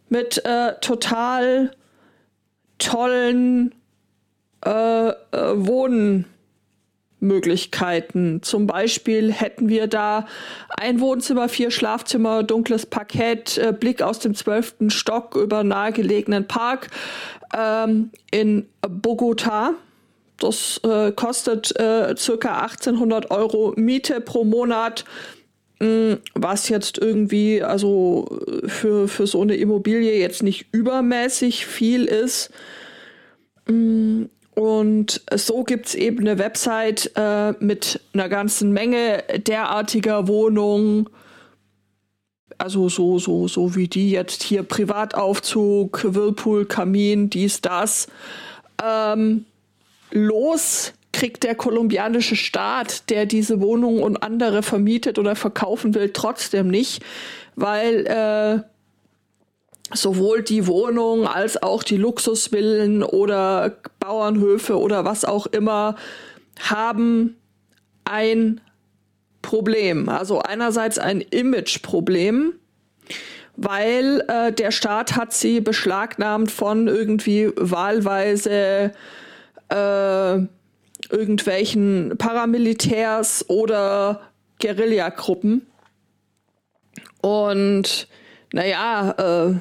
mit äh, total tollen äh, äh, Wohnmöglichkeiten. Zum Beispiel hätten wir da ein Wohnzimmer, vier Schlafzimmer, dunkles Parkett, äh, Blick aus dem zwölften Stock über nahegelegenen Park ähm, in Bogota. Das äh, kostet äh, circa 1800 Euro Miete pro Monat, mh, mm, was jetzt irgendwie also für, für so eine Immobilie jetzt nicht übermäßig viel ist. Und so gibt's eben eine Website äh, mit einer ganzen Menge derartiger Wohnungen. Also so, so, so wie die jetzt hier Privataufzug, Whirlpool, Kamin, dies, das. Ähm, los kriegt der kolumbianische Staat, der diese Wohnung und andere vermietet oder verkaufen will, trotzdem nicht, weil äh, sowohl die Wohnung als auch die Luxusvillen oder Bauernhöfe oder was auch immer haben ein Problem. Also einerseits ein Imageproblem, weil äh, der Staat hat sie beschlagnahmt von irgendwie wahlweise äh, irgendwelchen Paramilitärs oder Guerillagruppen. Und naja, äh,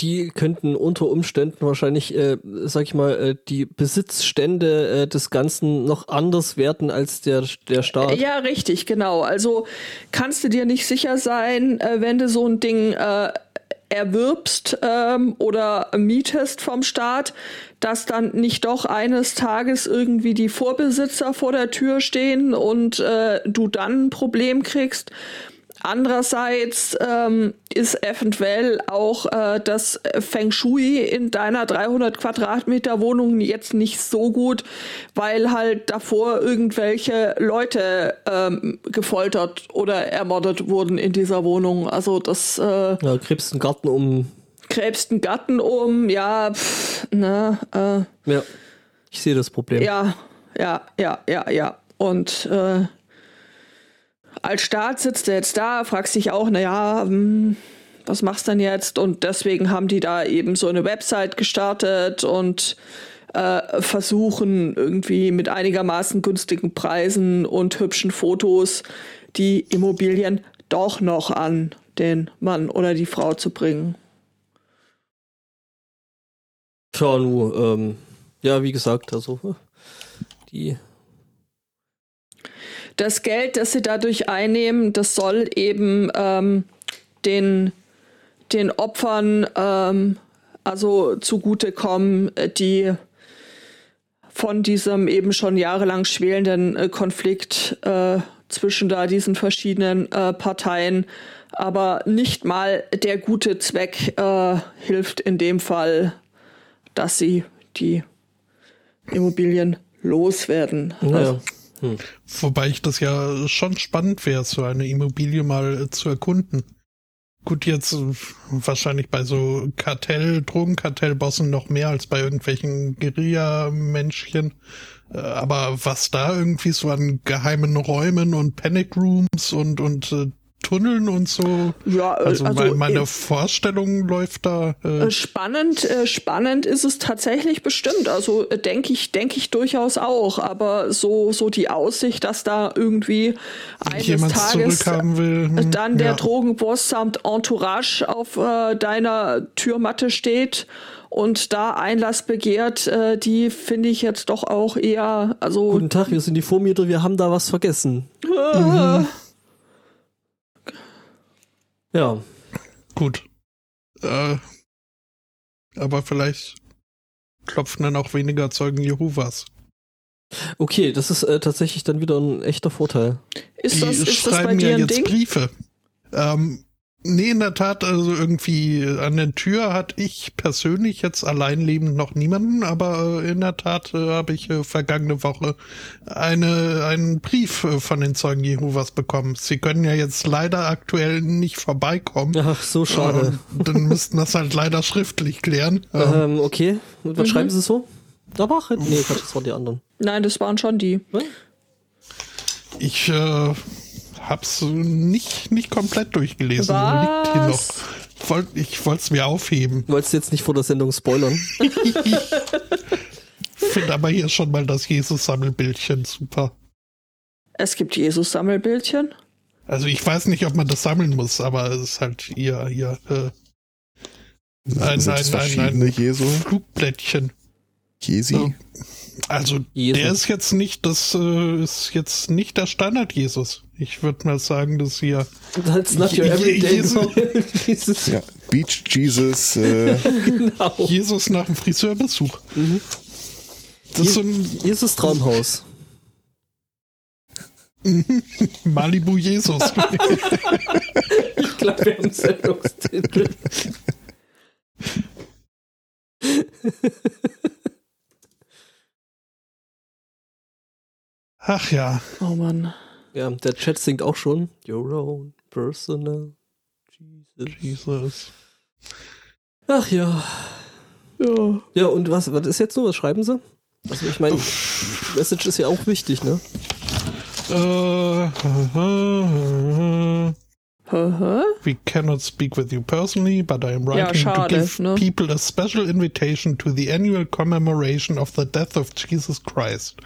die könnten unter Umständen wahrscheinlich, äh, sag ich mal, äh, die Besitzstände äh, des Ganzen noch anders werten als der, der Staat. Ja, richtig, genau. Also kannst du dir nicht sicher sein, äh, wenn du so ein Ding äh, erwirbst ähm, oder mietest vom Staat, dass dann nicht doch eines Tages irgendwie die Vorbesitzer vor der Tür stehen und äh, du dann ein Problem kriegst. Andererseits ähm, ist eventuell auch äh, das Feng Shui in deiner 300 Quadratmeter Wohnung jetzt nicht so gut, weil halt davor irgendwelche Leute ähm, gefoltert oder ermordet wurden in dieser Wohnung. Also das. Äh, ja, krebst einen Garten um. Krebst einen Garten um, ja, pff, ne, äh, Ja, ich sehe das Problem. Ja, ja, ja, ja, ja. Und äh, als Staat sitzt du jetzt da, fragst dich auch, naja, hm, was machst du denn jetzt? Und deswegen haben die da eben so eine Website gestartet und äh, versuchen irgendwie mit einigermaßen günstigen Preisen und hübschen Fotos die Immobilien doch noch an den Mann oder die Frau zu bringen. Tja, nu, ähm, ja, wie gesagt, also die das Geld, das sie dadurch einnehmen, das soll eben ähm, den, den Opfern ähm, also zugutekommen, die von diesem eben schon jahrelang schwelenden äh, Konflikt äh, zwischen da diesen verschiedenen äh, Parteien. Aber nicht mal der gute Zweck äh, hilft in dem Fall, dass sie die Immobilien loswerden. Naja. Also, hm. Wobei ich das ja schon spannend wäre, so eine Immobilie mal äh, zu erkunden. Gut, jetzt äh, wahrscheinlich bei so Kartell, Drogenkartellbossen noch mehr als bei irgendwelchen Guerilla-Menschchen. Äh, aber was da irgendwie so an geheimen Räumen und Panic Rooms und, und Tunneln und so. Ja, also, also meine äh, Vorstellung läuft da. Äh spannend, äh, spannend ist es tatsächlich bestimmt. Also äh, denke ich, denke ich durchaus auch. Aber so, so die Aussicht, dass da irgendwie eines Jemand Tages will, hm, dann der ja. Drogenboss samt Entourage auf äh, deiner Türmatte steht und da Einlass begehrt, äh, die finde ich jetzt doch auch eher, also. Guten Tag, wir sind die Vormieter, wir haben da was vergessen. *laughs* Mhm. Ja. Gut. Äh, Aber vielleicht klopfen dann auch weniger Zeugen Jehovas. Okay, das ist äh, tatsächlich dann wieder ein echter Vorteil. Ist Die das, ist das schreiben bei dir ja ein jetzt Ding? Briefe. Ähm, nee, in der Tat, also irgendwie an der Tür hatte ich persönlich jetzt alleinlebend noch niemanden, aber äh, in der Tat äh, habe ich äh, vergangene Woche eine, einen Brief äh, von den Zeugen Jehovas bekommen. Sie können ja jetzt leider aktuell nicht vorbeikommen. Ach, so schade. Ähm, dann müssten das halt leider schriftlich klären. *laughs* Ähm, Ähm, okay, und was Mhm. schreiben Sie so? Da war Nee, Quatsch, das waren die anderen. Nein, das waren schon die. Ich äh, hab's nicht, nicht komplett durchgelesen. Liegt hier noch. Was? Wollt, ich wollte es mir aufheben. Wolltest du jetzt nicht vor der Sendung spoilern? *laughs* Finde aber hier schon mal das Jesus-Sammelbildchen super. Es gibt Jesus-Sammelbildchen. Also ich weiß nicht, ob man das sammeln muss, aber es ist halt hier, hier äh, Nein, nein, verschiedene nein. Jesu? Flugblättchen. Jesi? Ja. Also Jesus. der ist jetzt nicht, das äh, ist jetzt nicht der Standard-Jesus. Ich würde mal sagen, dass hier That's not your Je- everyday Jesus. *laughs* Jesus. Ja, Beach Jesus. Äh, *laughs* Genau. Jesus nach dem Friseurbesuch. Das ist so ein Jesus Traumhaus. *laughs* Malibu Jesus. Ich glaube, wir haben Sendungstitel. Ach ja. Oh Mann. Ja, der Chat singt auch schon. Your own personal Jesus. Jesus. Ach ja. Ja. Ja, und was, was ist jetzt so? Was schreiben sie? Also ich meine, Message ist ja auch wichtig, ne? Äh, Hä? we cannot speak with you personally, but I am Ja, writing to schade, give ne? people a special invitation to the annual commemoration of the death of Jesus Christ.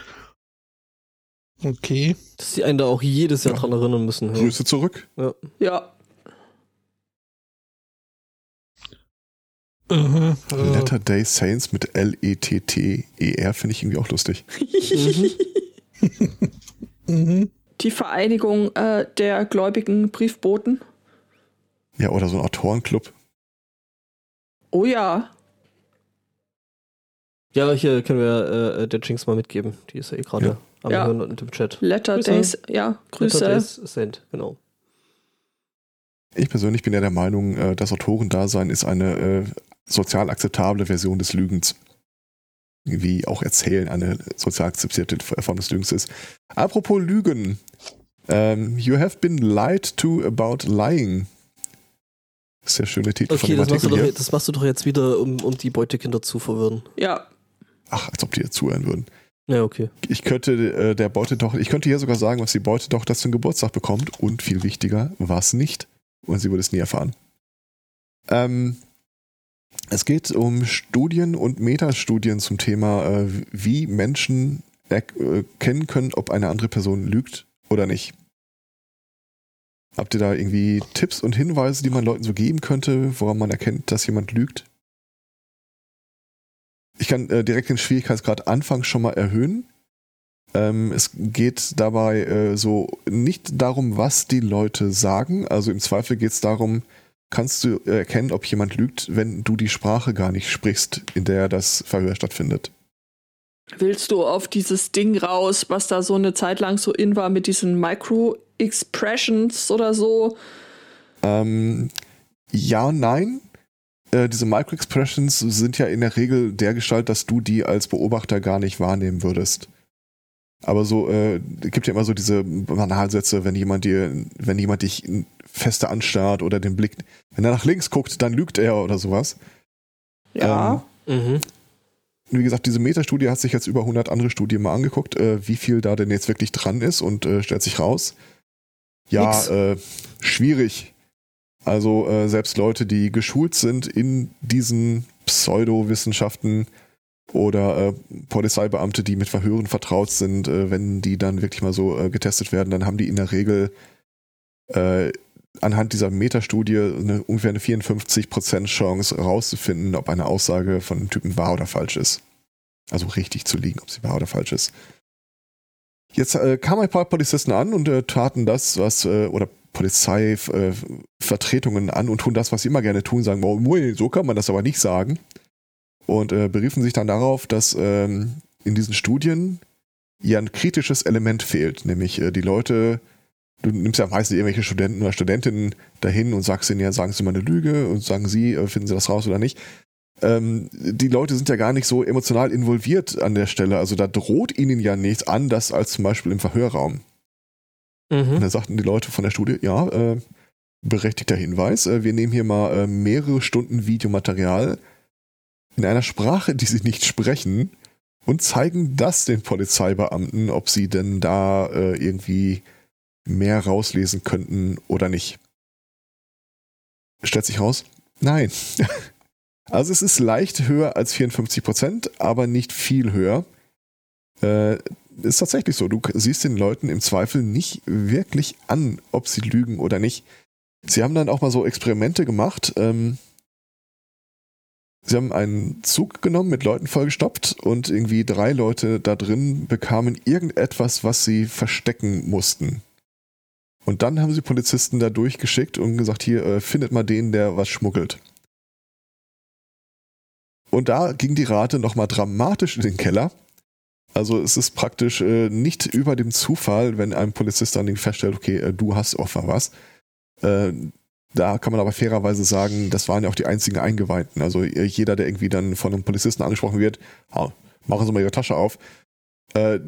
Okay. Dass die einen da auch jedes Jahr Ja. dran erinnern müssen. Ja. Grüße zurück. Ja. Ja. Äh, äh, Letter Day Saints mit L-E-T-T-E-R finde ich irgendwie auch lustig. *laughs* mhm. Die Vereinigung äh, der gläubigen Briefboten. Ja, oder so ein Autorenclub. Oh ja. Ja, hier können wir äh, der Jinx mal mitgeben. Die ist ja eh gerade Ja. Am Ja. Hören und im Chat. Letter Grüße. Days. Ja, Grüße. Letter Days Send, genau. Ich persönlich bin ja der Meinung, äh, das Autorendasein ist eine äh, sozial akzeptable Version des Lügens. Wie auch Erzählen eine sozial akzeptierte Form des Lügens ist. Apropos Lügen. Ähm, you have been lied to about lying. Der schöne Titel von Okay, dem das machst, du Artikel doch, hier. das machst du doch jetzt wieder, um, um die Beutekinder zu verwirren. Ja. Ach, als ob die jetzt zuhören würden. Ja, okay. Ich könnte äh, der Beutetochter, ich könnte hier sogar sagen, was die Beutetochter zum Geburtstag bekommt und viel wichtiger, was nicht. Und sie würde es nie erfahren. Ähm, es geht um Studien und Metastudien zum Thema, äh, wie Menschen erkennen können, ob eine andere Person lügt oder nicht. Habt ihr da irgendwie Tipps und Hinweise, die man Leuten so geben könnte, woran man erkennt, dass jemand lügt? Ich kann äh, direkt den Schwierigkeitsgrad Anfang schon mal erhöhen. Ähm, es geht dabei äh, so nicht darum, was die Leute sagen. Also im Zweifel geht es darum, kannst du erkennen, ob jemand lügt, wenn du die Sprache gar nicht sprichst, in der das Verhör stattfindet. Willst du auf dieses Ding raus, was da so eine Zeit lang so in war mit diesen Micro-Expressions oder so? Ähm, ja nein. Äh, diese Micro-Expressions sind ja in der Regel der Gestalt, dass du die als Beobachter gar nicht wahrnehmen würdest. Aber so, äh, gibt ja immer so diese Banalsätze, wenn jemand dir, wenn jemand dich feste anstarrt oder den Blick, wenn er nach links guckt, dann lügt er oder sowas. Ja. Mhm. Wie gesagt, diese Metastudie hat sich jetzt über 100 andere Studien mal angeguckt, äh, wie viel da denn jetzt wirklich dran ist und äh, stellt sich raus. Ja, äh, schwierig. Also äh, selbst Leute, die geschult sind in diesen Pseudowissenschaften oder äh, Polizeibeamte, die mit Verhören vertraut sind, äh, wenn die dann wirklich mal so äh, getestet werden, dann haben die in der Regel äh, anhand dieser Metastudie eine, ungefähr eine 54% Chance rauszufinden, ob eine Aussage von einem Typen wahr oder falsch ist. Also richtig zu liegen, ob sie wahr oder falsch ist. Jetzt äh, kamen ein paar Polizisten an und äh, taten das, was, äh, oder Polizeivertretungen an und tun das, was sie immer gerne tun, sagen, mui, so kann man das aber nicht sagen. und äh, beriefen sich dann darauf, dass ähm, in diesen Studien ja ein kritisches Element fehlt, nämlich äh, die Leute, du nimmst ja meistens irgendwelche Studenten oder Studentinnen dahin und sagst ihnen ja, sagen sie mal eine Lüge und sagen sie, äh, finden sie das raus oder nicht. Ähm, die Leute sind ja gar nicht so emotional involviert an der Stelle, also da droht ihnen ja nichts anders als zum Beispiel im Verhörraum. Mhm. Und dann sagten die Leute von der Studie, ja, äh, berechtigter Hinweis, äh, wir nehmen hier mal äh, mehrere Stunden Videomaterial in einer Sprache, die sie nicht sprechen und zeigen das den Polizeibeamten, ob sie denn da äh, irgendwie mehr rauslesen könnten oder nicht. Stellt sich raus? Nein. *laughs* Also es ist leicht höher als 54 Prozent, aber nicht viel höher. Äh, ist tatsächlich so. Du siehst den Leuten im Zweifel nicht wirklich an, ob sie lügen oder nicht. Sie haben dann auch mal so Experimente gemacht. Ähm, sie haben einen Zug genommen, mit Leuten vollgestopft und irgendwie drei Leute da drin bekamen irgendetwas, was sie verstecken mussten. Und dann haben sie Polizisten da durchgeschickt und gesagt, hier, äh, findet mal den, der was schmuggelt. Und da ging die Rate nochmal dramatisch in den Keller. Also es ist praktisch äh, nicht über dem Zufall, wenn ein Polizist dann feststellt, okay, äh, du hast offenbar was. Äh, da kann man aber fairerweise sagen, das waren ja auch die einzigen Eingeweihten. Also äh, jeder, der irgendwie dann von einem Polizisten angesprochen wird, ah, machen Sie mal Ihre Tasche auf, äh,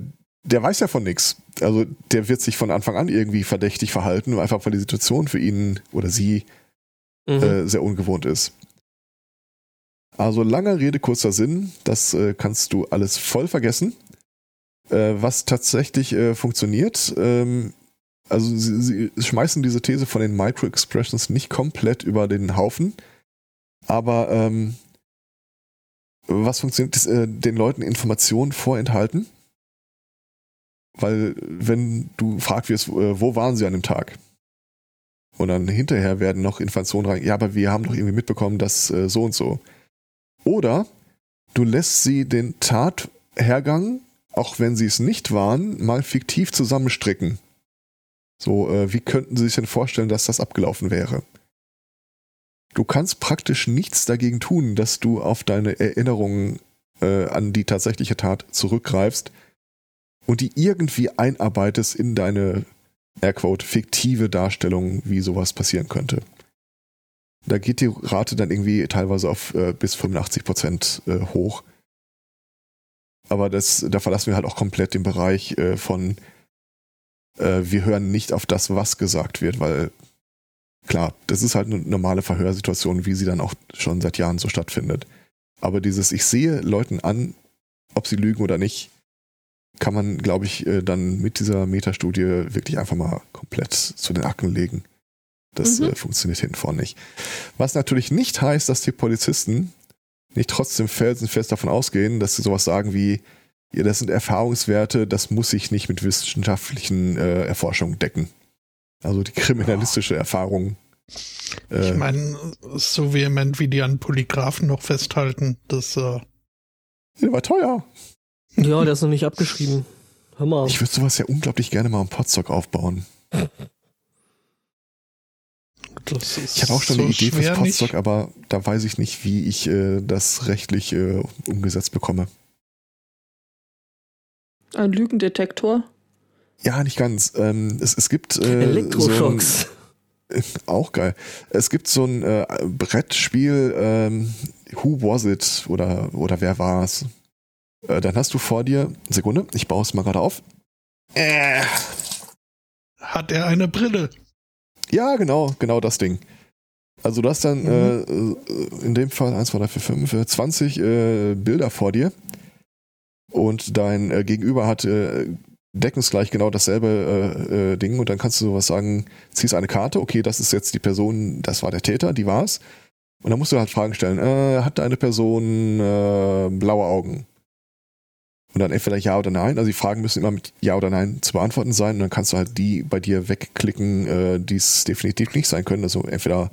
der weiß ja von nichts. Also der wird sich von Anfang an irgendwie verdächtig verhalten, einfach weil die Situation für ihn oder sie Mhm. äh, sehr ungewohnt ist. Also langer Rede, kurzer Sinn, das kannst du alles voll vergessen. Äh, was tatsächlich äh, funktioniert, ähm, also sie, sie schmeißen diese These von den Micro-Expressions nicht komplett über den Haufen, aber ähm, was funktioniert, ist äh, den Leuten Informationen vorenthalten. Weil, wenn du fragst, wirst, äh, wo waren sie an dem Tag? Und dann hinterher werden noch Informationen rein, ja, aber wir haben doch irgendwie mitbekommen, dass äh, so und so. Oder du lässt sie den Tathergang, auch wenn sie es nicht waren, mal fiktiv zusammenstricken. So, äh, wie könnten sie sich denn vorstellen, dass das abgelaufen wäre? Du kannst praktisch nichts dagegen tun, dass du auf deine Erinnerungen äh, an die tatsächliche Tat zurückgreifst und die irgendwie einarbeitest in deine Airquote fiktive Darstellung, wie sowas passieren könnte. Da geht die Rate dann irgendwie teilweise auf äh, bis 85 Prozent äh, hoch. Aber das, da verlassen wir halt auch komplett den Bereich äh, von äh, wir hören nicht auf das, was gesagt wird, weil klar, das ist halt eine normale Verhörsituation, wie sie dann auch schon seit Jahren so stattfindet. Aber dieses, ich sehe Leuten an, ob sie lügen oder nicht, kann man, glaube ich, äh, dann mit dieser Metastudie wirklich einfach mal komplett zu den Akten legen. Das Mhm. äh, funktioniert hinten vorne nicht. Was natürlich nicht heißt, dass die Polizisten nicht trotzdem felsenfest davon ausgehen, dass sie sowas sagen wie, ja, das sind Erfahrungswerte, das muss sich nicht mit wissenschaftlichen äh, Erforschungen decken. Also die kriminalistische Erfahrung. Äh, Ich meine, so vehement wie die an Polygraphen noch festhalten, das äh, der war teuer. Ja, der ist noch nicht abgeschrieben. Hör mal. Ich würde sowas ja unglaublich gerne mal am Potstock aufbauen. Das ist Ich habe auch schon so eine Idee fürs Potstock, nicht. aber da weiß ich nicht, wie ich äh, das rechtlich äh, umgesetzt bekomme. Ein Lügendetektor. Ja, nicht ganz. Ähm, es, es gibt äh, so Elektroschocks. ein, auch geil. Es gibt so ein äh, Brettspiel, ähm, Who Was It oder oder wer war's? Äh, dann hast du vor dir, Sekunde, ich baue es mal gerade auf. Äh, Hat er eine Brille? Ja, genau, genau das Ding. Also du hast dann Mhm. äh, äh, in dem Fall 1, 2, 3, 4, 5, äh, 20 äh, Bilder vor dir und dein äh, Gegenüber hat äh, deckungsgleich genau dasselbe äh, Ding und dann kannst du sowas sagen, ziehst eine Karte, okay, das ist jetzt die Person, das war der Täter, die war's. Und dann musst du halt Fragen stellen, äh, hat eine Person blaue Augen? Und dann entweder ja oder nein. Also die Fragen müssen immer mit ja oder nein zu beantworten sein. Und dann kannst du halt die bei dir wegklicken, äh, die es definitiv nicht sein können. Also entweder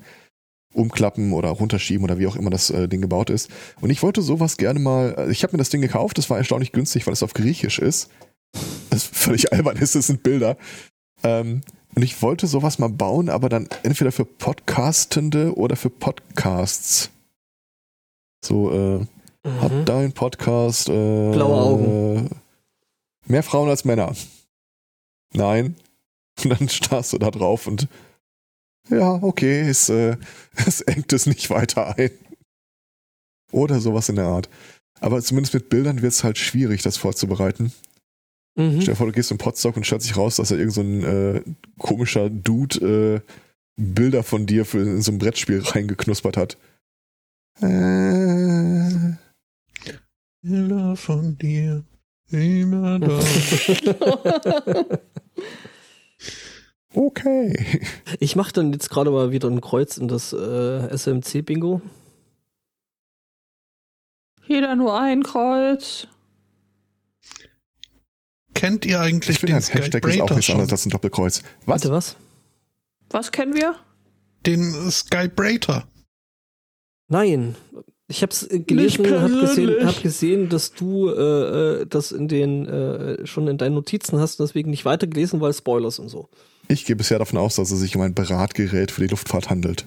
umklappen oder runterschieben oder wie auch immer das äh, Ding gebaut ist. Und ich wollte sowas gerne mal, also ich habe mir das Ding gekauft, das war erstaunlich günstig, weil es auf Griechisch ist. Das ist völlig *laughs* albern ist, das sind Bilder. Ähm, und ich wollte sowas mal bauen, aber dann entweder für Podcastende oder für Podcasts. So, äh, hat Mhm. dein Podcast äh, Blaue Augen. mehr Frauen als Männer? Nein. *laughs* Und dann starrst du da drauf und ja, okay, es, äh, *laughs* es engt es nicht weiter ein. Oder sowas in der Art. Aber zumindest mit Bildern wird es halt schwierig, das vorzubereiten. Mhm. Stell dir vor, du gehst zum Potstock und stellt sich raus, dass da irgend so ein äh, komischer Dude äh, Bilder von dir für in so ein Brettspiel reingeknuspert hat. Äh, Bilder von dir. Immer da. *laughs* okay. Ich mache dann jetzt gerade mal wieder ein Kreuz in das äh, SMC-Bingo. Jeder nur ein Kreuz. Kennt ihr eigentlich Ich finde, den ein Hashtag ist auch nichts anderes als ein Doppelkreuz. Was? Warte, was? Was kennen wir? Den Skybrater. Nein. Ich habe es gelesen, Nicht habe gesehen, hab gesehen, dass du äh, äh, das in den äh, schon in deinen Notizen hast, deswegen nicht weitergelesen, weil Spoilers und so. Ich gehe bisher davon aus, dass es sich um ein Beratgerät für die Luftfahrt handelt.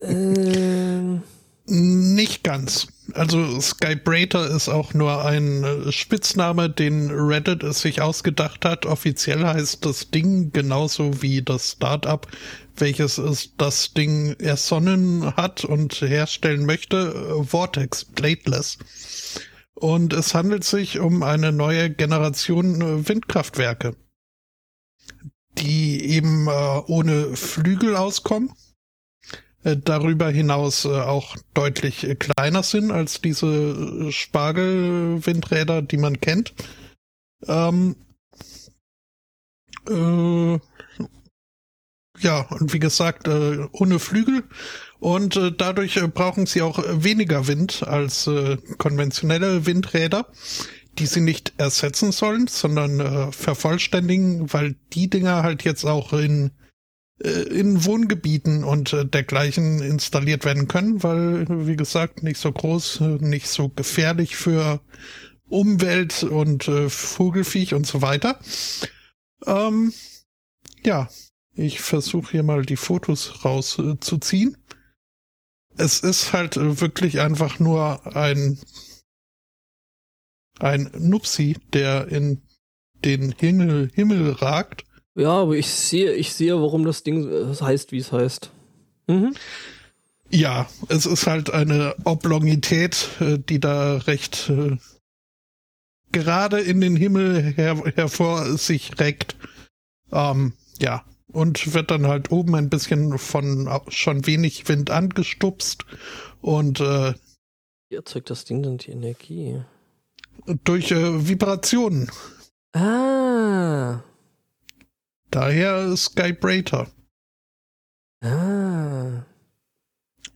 ähm, Nicht ganz. Also Skybrater ist auch nur ein äh, Spitzname, den Reddit es sich ausgedacht hat. Offiziell heißt das Ding genauso wie das Startup, welches es das Ding ersonnen hat und herstellen möchte, Vortex Plateless. Und es handelt sich um eine neue Generation äh, Windkraftwerke, die eben äh, ohne Flügel auskommen äh, darüber hinaus auch deutlich kleiner sind als diese Spargelwindräder, die man kennt. Ähm, äh, ja, und wie gesagt, äh, ohne Flügel. Und äh, dadurch äh, brauchen sie auch weniger Wind als äh, konventionelle Windräder, die sie nicht ersetzen sollen, sondern äh, vervollständigen, weil die Dinger halt jetzt auch in äh, in Wohngebieten und äh, dergleichen installiert werden können, weil, wie gesagt, nicht so groß, äh, nicht so gefährlich für Umwelt und äh, Vogelfiech und so weiter. Ähm, ja, ich versuche hier mal die Fotos rauszuziehen. Äh, es ist halt äh, wirklich einfach nur ein ein Nupsi, der in den Himmel, Himmel ragt. ja, aber ich sehe, ich sehe, warum das Ding äh, heißt, wie es heißt. Mhm. Ja, es ist halt eine Oblongität, äh, die da recht äh, gerade in den Himmel her hervor sich reckt. Ähm, ja, und wird dann halt oben ein bisschen von schon wenig Wind angestupst und äh, Wie erzeugt das Ding dann die Energie? durch äh, Vibrationen. Ah. Daher Skybrater. Ah.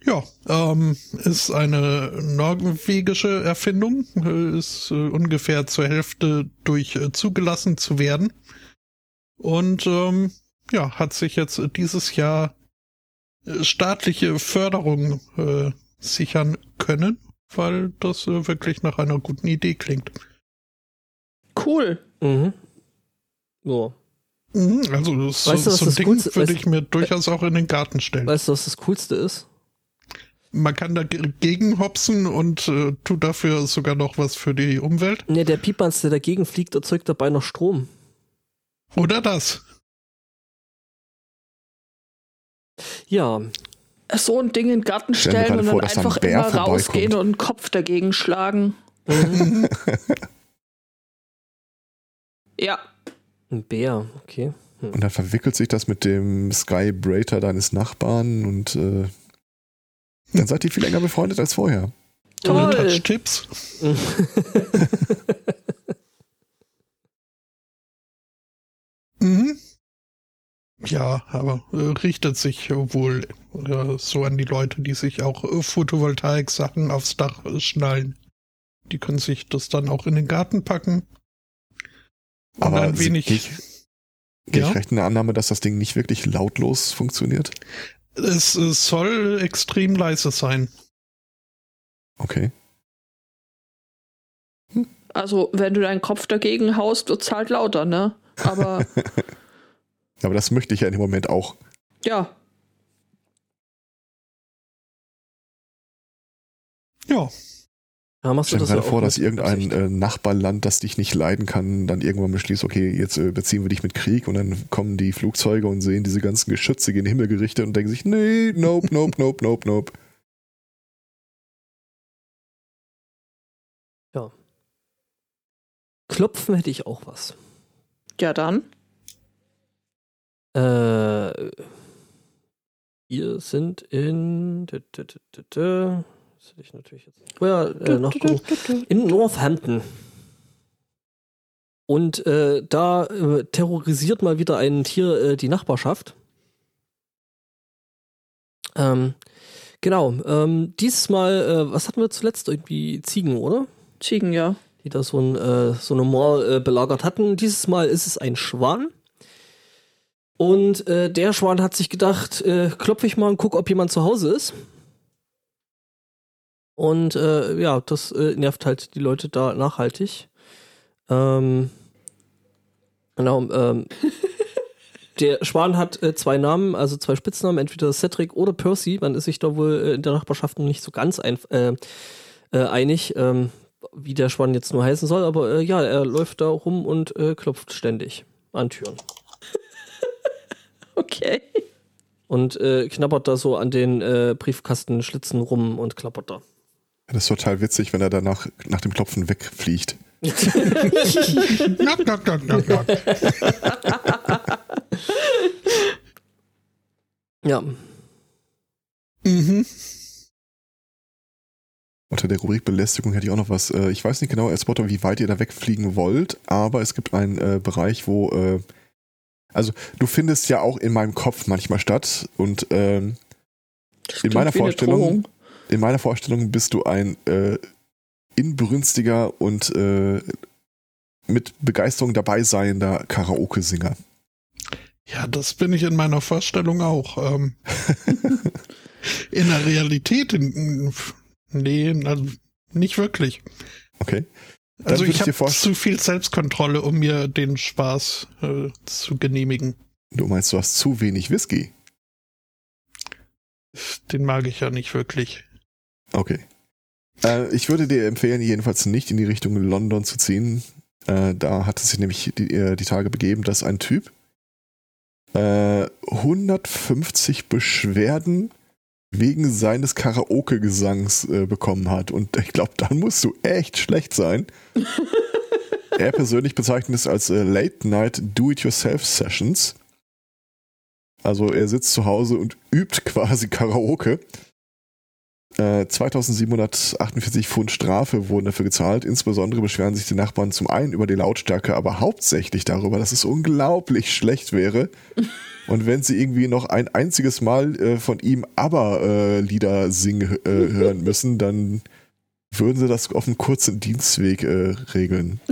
Ja, ähm, ist eine norwegische Erfindung, ist äh, ungefähr zur Hälfte durch äh, zugelassen zu werden. Und ähm, ja, hat sich jetzt dieses Jahr äh, staatliche Förderung äh, sichern können, weil das äh, wirklich nach einer guten Idee klingt. Cool. Mhm. So. Mhm, also das, Weißt du, was so ein das Ding Coolste- würde weißt- ich mir durchaus auch in den Garten stellen. Weißt du, was das Coolste ist? Man kann dagegen hopsen und äh, tut dafür sogar noch was für die Umwelt. Ne, der Piepans, der dagegen fliegt, erzeugt dabei noch Strom. Oder das. Ja. So ein Ding in den Garten stellen und dann vor, ein einfach Bär immer rausgehen und den Kopf dagegen schlagen. Mhm. *laughs* Ja. Ein Bär, okay. Und dann verwickelt sich das mit dem Skybrater deines Nachbarn und äh, dann seid ihr viel länger befreundet als vorher. Tolle Toll. Touch-Tipps. *laughs* Mhm. Ja, aber äh, richtet sich wohl äh, so an die Leute, die sich auch äh, Photovoltaik-Sachen aufs Dach äh, schnallen. Die können sich das dann auch in den Garten packen. Und Aber ein wenig. gehe ich, geh Ja? ich recht in der Annahme, dass das Ding nicht wirklich lautlos funktioniert? Es, äh, soll extrem leise sein. Okay. Also, wenn du deinen Kopf dagegen haust, wird's halt lauter, ne? Aber *laughs* Aber das möchte ich ja in dem Moment auch. ja, Ja, Ja, machst du Stell dir gerade ja vor, dass irgendein äh, Nachbarland, das dich nicht leiden kann, dann irgendwann beschließt, okay, jetzt äh, beziehen wir dich mit Krieg und dann kommen die Flugzeuge und sehen diese ganzen Geschütze gen Himmel gerichtet und denken sich, nee, nope, nope, nope, nope, nope. Klopfen hätte ich auch was. Ja, dann. Äh, wir sind in. Das hätte ich natürlich jetzt. Oh ja, äh, nachgucken. In Northampton. Und äh, da äh, terrorisiert mal wieder ein Tier äh, die Nachbarschaft. Ähm, genau. Ähm, dieses Mal, äh, was hatten wir zuletzt? Irgendwie Ziegen, oder? Ziegen, ja. die da so ein, äh, so eine Mall äh, belagert hatten. Dieses Mal ist es ein Schwan. Und äh, der Schwan hat sich gedacht, äh, klopfe ich mal und guck, ob jemand zu Hause ist. Und äh, ja, das äh, nervt halt die Leute da nachhaltig. Ähm, genau, ähm, *laughs* der Schwan hat äh, zwei Namen, also zwei Spitznamen, entweder Cedric oder Percy. Man ist sich da wohl äh, in der Nachbarschaft noch nicht so ganz ein, äh, äh, einig. Ähm, wie der Schwan jetzt nur heißen soll, aber äh, ja, er läuft da rum und äh, klopft ständig an Türen. *laughs* Okay. Und äh, knabbert da so an den äh, Briefkastenschlitzen rum und klappert da. Das ist total witzig, wenn er danach nach dem Klopfen wegfliegt. Knock, knock, knock, knock, knock. *laughs* Ja, Mhm. Unter der Rubrik Belästigung hätte ich auch noch was. Äh, ich weiß nicht genau, Herr Spotter, wie weit ihr da wegfliegen wollt, aber es gibt einen äh, Bereich, wo, äh, also du findest ja auch in meinem Kopf manchmal statt und ähm, In meiner Vorstellung- in meiner Vorstellung bist du ein äh, inbrünstiger und äh, mit Begeisterung dabei seiender Karaoke-Singer. Ja, das bin ich in meiner Vorstellung auch. Ähm, *laughs* in der Realität, in, nee, also nicht wirklich. Okay. Dann Also ich habe zu viel Selbstkontrolle, um mir den Spaß äh, zu genehmigen. Du meinst, du hast zu wenig Whisky. Den mag ich ja nicht wirklich. Okay. Äh, ich würde dir empfehlen, jedenfalls nicht in die Richtung London zu ziehen. Äh, da hat es sich nämlich die, äh, die Tage begeben, dass ein Typ äh, 150 Beschwerden wegen seines Karaoke-Gesangs äh, bekommen hat. Und ich glaube, dann musst du echt schlecht sein. *laughs* er persönlich bezeichnet es als äh, Late-Night Do-It-Yourself-Sessions. Also er sitzt zu Hause und übt quasi Karaoke. Äh, 2748 Pfund Strafe wurden dafür gezahlt. Insbesondere beschweren sich die Nachbarn zum einen über die Lautstärke, aber hauptsächlich darüber, dass es unglaublich schlecht wäre. *laughs* Und wenn sie irgendwie noch ein einziges Mal äh, von ihm Aber-Lieder singen äh, hören müssen, dann würden sie das auf einem kurzen Dienstweg äh, regeln. *laughs*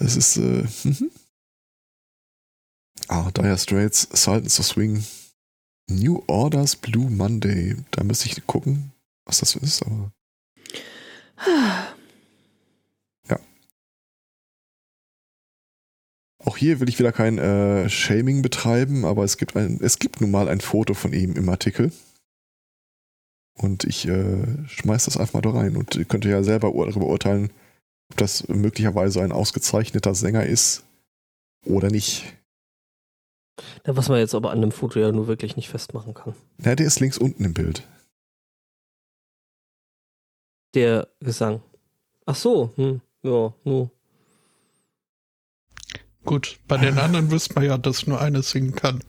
Das ist, äh, mhm. Ah, Dire Straits, Sultans of Swing, New Orders Blue Monday. Da müsste ich gucken, was das ist, aber. Ja. Auch hier will ich wieder kein äh, Shaming betreiben, aber es gibt ein, es gibt nun mal ein Foto von ihm im Artikel. Und ich äh, schmeiß das einfach mal da rein. Und ihr könnt ja selber darüber urteilen, ob das möglicherweise ein ausgezeichneter Sänger ist oder nicht. Ja, was man jetzt aber an dem Foto ja nur wirklich nicht festmachen kann. Ja, der ist links unten im Bild. Der Gesang. Ach so, hm, ja, nur. Gut, bei den anderen *laughs* wüsste man ja, dass nur eine singen kann.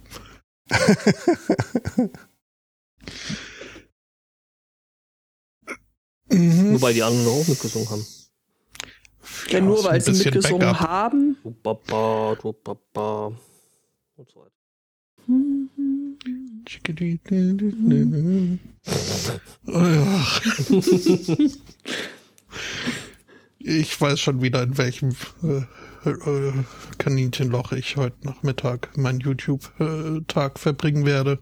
Mhm. *laughs* Wobei die anderen auch mitgesungen haben. Ja, nur so ein weil sie mitgesungen Backup. haben. Du Baba, du Baba. Und so weiter. Ach. Ich weiß schon wieder, in welchem äh, äh, Kaninchenloch ich heute Nachmittag meinen YouTube-Tag verbringen werde.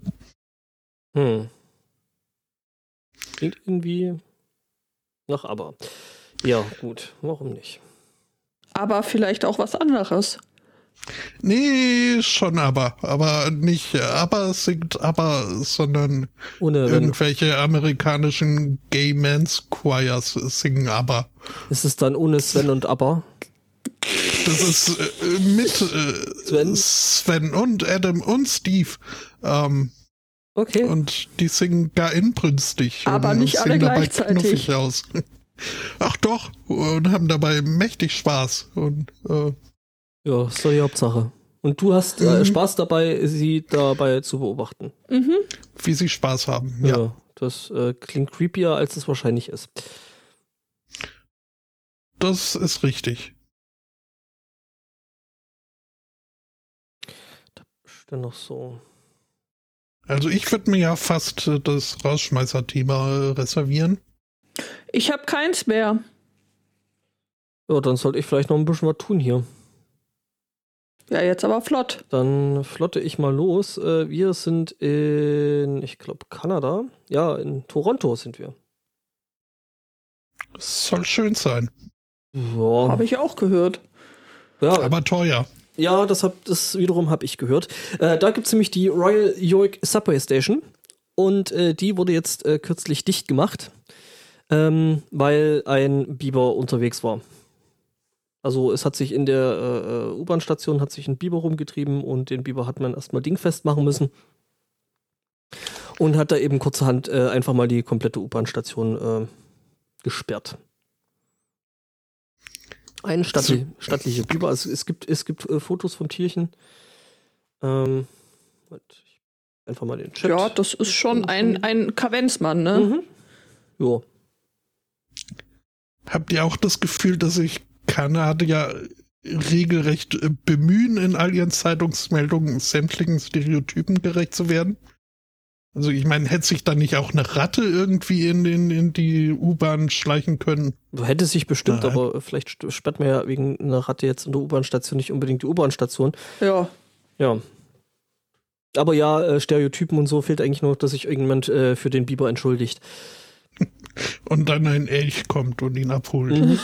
Hm. Klingt irgendwie nach aber. Ja, gut, warum nicht? Aber vielleicht auch was anderes. Nee, schon aber. Aber nicht aber singt aber, sondern Ohne wenn, irgendwelche amerikanischen Gay Men's Choirs singen aber. ist es dann ohne Sven und Aber? Das ist äh, mit äh, Sven? Sven und Adam und Steve. Ähm, Okay. und die singen gar inbrünstig. Aber und nicht alle gleichzeitig. knuffig aus. *laughs* Ach doch, und haben dabei mächtig Spaß. Und äh, Ja, ist doch die Hauptsache. Und du hast äh, Mhm. Spaß dabei, sie dabei zu beobachten. Mhm. wie sie Spaß haben. Ja. Ja. das äh, klingt creepier, als es wahrscheinlich ist. Das ist richtig. Ist denn noch so? Also ich würde mir ja fast äh, das Rausschmeißer-Thema äh, reservieren. Ich habe keins mehr. Ja, dann sollte ich vielleicht noch ein bisschen was tun hier. Ja, jetzt aber flott. Dann flotte ich mal los. Äh, wir sind in, ich glaube, Kanada. Ja, in Toronto sind wir. Das soll schön sein, Ja, Habe ich auch gehört. ja, aber teuer. ja das, hab, das wiederum habe ich gehört. Äh, da gibt es nämlich die Royal York Subway Station. Und äh, die wurde jetzt äh, kürzlich dicht gemacht, ähm, weil ein Biber unterwegs war. Also es hat sich in der äh, äh, U-Bahn-Station hat sich ein Biber rumgetrieben und den Biber hat man erstmal dingfest machen müssen. Und hat da eben kurzerhand äh, einfach mal die komplette U-Bahn-Station äh, gesperrt. Ein stattli stattlicher Biber. Also es gibt, es gibt äh, Fotos vom Tierchen. Ähm, einfach mal den Chat. Ja, das ist schon ein, ein Kavenzmann, ne? Mhm. Ja. Habt ihr auch das Gefühl, dass sich Kanadier regelrecht äh, bemühen, in all ihren Zeitungsmeldungen sämtlichen Stereotypen gerecht zu werden? Also ich meine, hätte sich da nicht auch eine Ratte irgendwie in, den, in die U-Bahn schleichen können? Hätte sich bestimmt, Ja. aber vielleicht sperrt man ja wegen einer Ratte jetzt in der U-Bahn-Station nicht unbedingt die U-Bahn-Station. Ja. Ja. Aber ja, äh, Stereotypen und so fehlt eigentlich nur, dass sich irgendjemand äh, für den Biber entschuldigt. Und dann ein Elch kommt und ihn abholt. *laughs*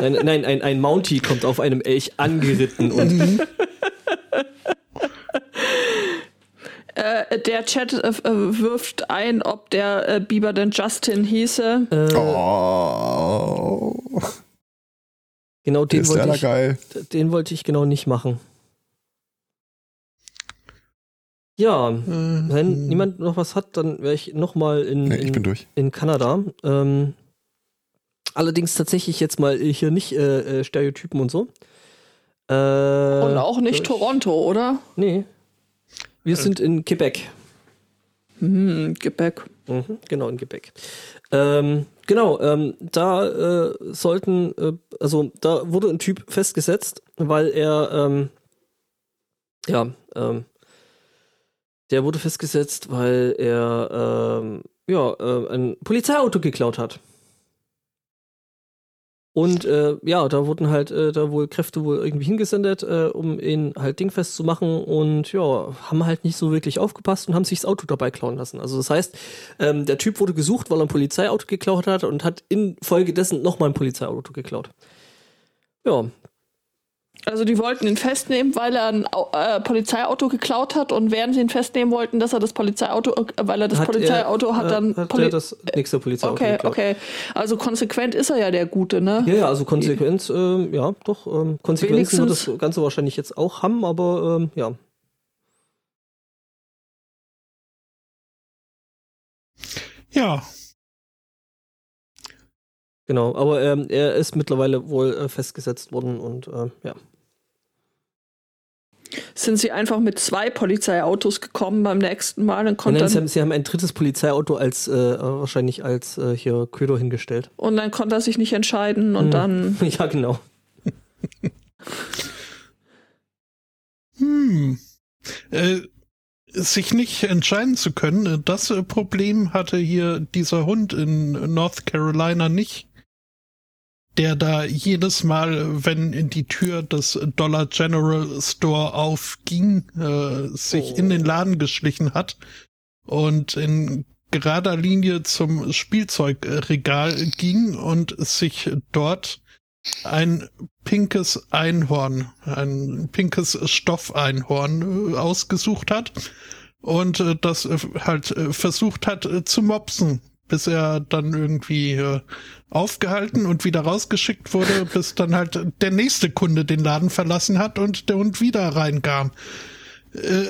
Mhm. Nein, nein ein, ein Mountie kommt auf einem Elch angeritten und Äh, der Chat äh, äh, wirft ein, ob der äh, Biber denn Justin hieße. äh, Oh, genau den wollte, ich, geil. den wollte ich genau nicht machen. Ja, Äh, wenn niemand noch was hat, dann wäre ich noch mal in, Nee, in in Kanada. Ähm, allerdings tatsächlich jetzt mal hier nicht äh, äh, Stereotypen und so. Äh, Und auch nicht ich- Toronto, oder? Nee. Wir sind in Quebec. Hm, Gebäck. Mhm, genau, in Quebec. Ähm, genau, ähm, da äh, sollten, äh, also da wurde ein Typ festgesetzt, weil er, ähm, ja, ähm, der wurde festgesetzt, weil er, ähm, ja, äh, ein Polizeiauto geklaut hat. Und äh, ja, da wurden halt äh, da wohl Kräfte wohl irgendwie hingesendet, äh, um ihn halt dingfest zu machen und ja, haben halt nicht so wirklich aufgepasst und haben sich das Auto dabei klauen lassen. Also das heißt, ähm, der Typ wurde gesucht, weil er ein Polizeiauto geklaut hat und hat infolgedessen nochmal ein Polizeiauto geklaut. Ja, Also die wollten ihn festnehmen, weil er ein äh, Polizeiauto geklaut hat und während sie ihn festnehmen wollten, dass er das Polizeiauto, äh, weil er das Hat Polizeiauto er, hat äh, dann hat Poli er das nächste Polizeiauto Okay, geklaut. okay. Also konsequent ist er ja der Gute, ne? Ja, ja, also Konsequenz, ähm, ja, doch, ähm, Konsequenzen wird das Ganze wahrscheinlich jetzt auch haben, aber ähm, ja. Ja, Genau, aber ähm, er ist mittlerweile wohl äh, festgesetzt worden und äh, ja. Sind sie einfach mit zwei Polizeiautos gekommen beim nächsten Mal und Nein, konnte nein, sie, dann, haben, sie haben ein drittes Polizeiauto als äh, wahrscheinlich als äh, hier Köder hingestellt. und dann konnte er sich nicht entscheiden und Mhm. dann *laughs* ja, genau. *laughs* hm. Äh, sich nicht entscheiden zu können, äh, das äh, Problem hatte hier dieser Hund in North Carolina nicht. Der da jedes Mal, wenn in die Tür des Dollar General Store aufging, äh, sich Oh. in den Laden geschlichen hat und in gerader Linie zum Spielzeugregal ging und sich dort ein pinkes Einhorn, ein pinkes Stoffeinhorn äh, ausgesucht hat und äh, das äh, halt versucht hat zu mopsen, bis er dann irgendwie äh, aufgehalten und wieder rausgeschickt wurde, bis dann halt der nächste Kunde den Laden verlassen hat und der Hund wieder reinkam. Äh,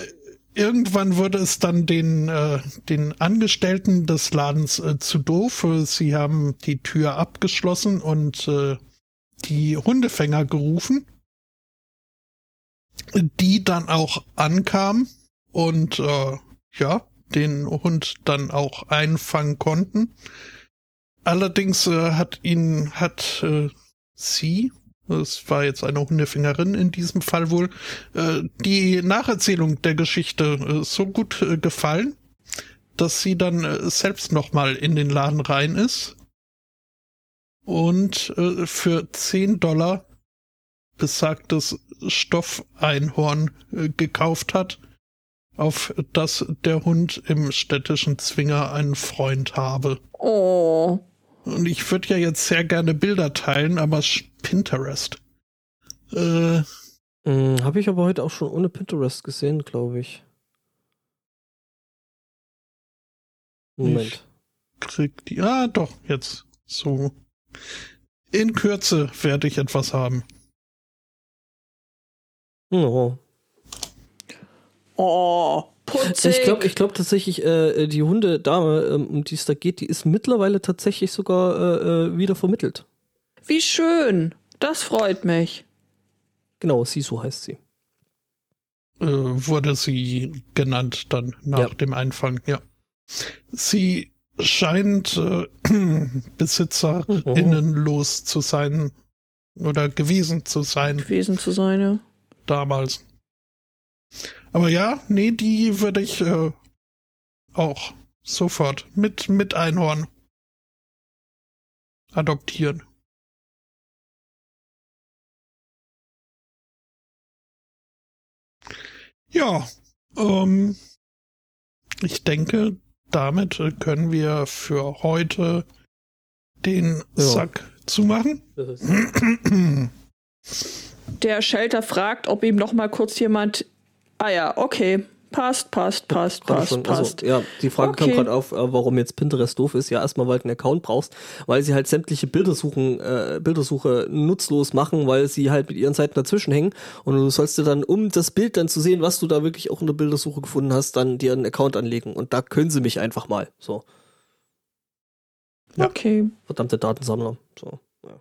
irgendwann wurde es dann den, äh, den Angestellten des Ladens äh, zu doof. Sie haben die Tür abgeschlossen und äh, die Hundefänger gerufen, die dann auch ankamen und äh, ja, den Hund dann auch einfangen konnten. Allerdings äh, hat ihn, hat äh, sie, es war jetzt eine Hundefängerin in diesem Fall wohl, äh, die Nacherzählung der Geschichte äh, so gut äh, gefallen, dass sie dann äh, selbst nochmal in den Laden rein ist und äh, für 10 Dollar besagtes Stoffeinhorn äh, gekauft hat, auf das der Hund im städtischen Zwinger einen Freund habe. Oh. Und ich würde ja jetzt sehr gerne Bilder teilen, aber Pinterest. Äh, Hm, Habe ich aber heute auch schon ohne Pinterest gesehen, glaube ich. Moment. kriegt die. Ah, doch, jetzt. So. In Kürze werde ich etwas haben. Oh. Oh. Putzig. Ich glaube ich glaub tatsächlich, äh, die Hundedame, ähm, um die es da geht, die ist mittlerweile tatsächlich sogar äh, äh, wieder vermittelt. Wie schön. Das freut mich. Genau, Sisu heißt sie. Äh, wurde sie genannt dann nach Ja. dem Einfang, ja. Sie scheint äh, *clears throat* besitzerinnenlos zu sein oder gewesen zu sein Gewesen zu sein, ja. damals. Aber ja, nee, die würde ich äh, auch sofort mit, mit Einhorn adoptieren. Ja, ähm, ich denke, damit können wir für heute den Ja. Sack zumachen. *clears throat* Der Shelter fragt, ob ihm noch mal kurz jemand. Ah ja, okay. Passt, passt, passt, passt, schon, passt. Also, ja, die Frage kam Okay. gerade auf, äh, warum jetzt Pinterest doof ist. Ja, erstmal, weil du einen Account brauchst, weil sie halt sämtliche Bildersuchen, äh, Bildersuche nutzlos machen, weil sie halt mit ihren Seiten dazwischen hängen. Und du sollst dir dann, um das Bild dann zu sehen, was du da wirklich auch in der Bildersuche gefunden hast, dann dir einen Account anlegen. Und da können sie mich einfach mal. So, Ja. Okay. verdammte Datensammler. So, ja.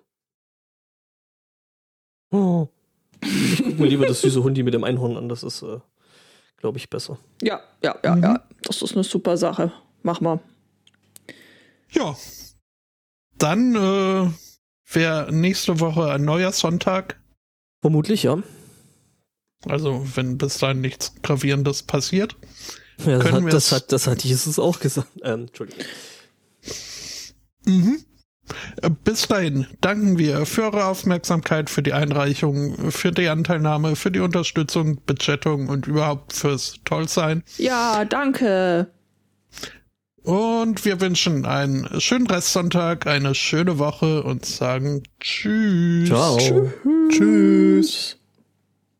Oh. Ich guck mir lieber das süße Hundi mit dem Einhorn an, das ist, äh, glaube ich, besser. Ja, ja, ja, Mhm. ja. Das ist eine super Sache. Mach mal. Ja. Dann äh, wäre nächste Woche ein neuer Sonntag. Vermutlich, ja. Also, wenn bis dahin nichts Gravierendes passiert. Ja, das, hat, das, hat, das hat Jesus auch gesagt. Ähm, Entschuldigung. Mhm. Bis dahin danken wir für eure Aufmerksamkeit, für die Einreichung, für die Anteilnahme, für die Unterstützung, Bechattung und überhaupt fürs Tollsein. Ja, danke. Und wir wünschen einen schönen Restsonntag, eine schöne Woche und sagen Tschüss. Ciao. Tschüss.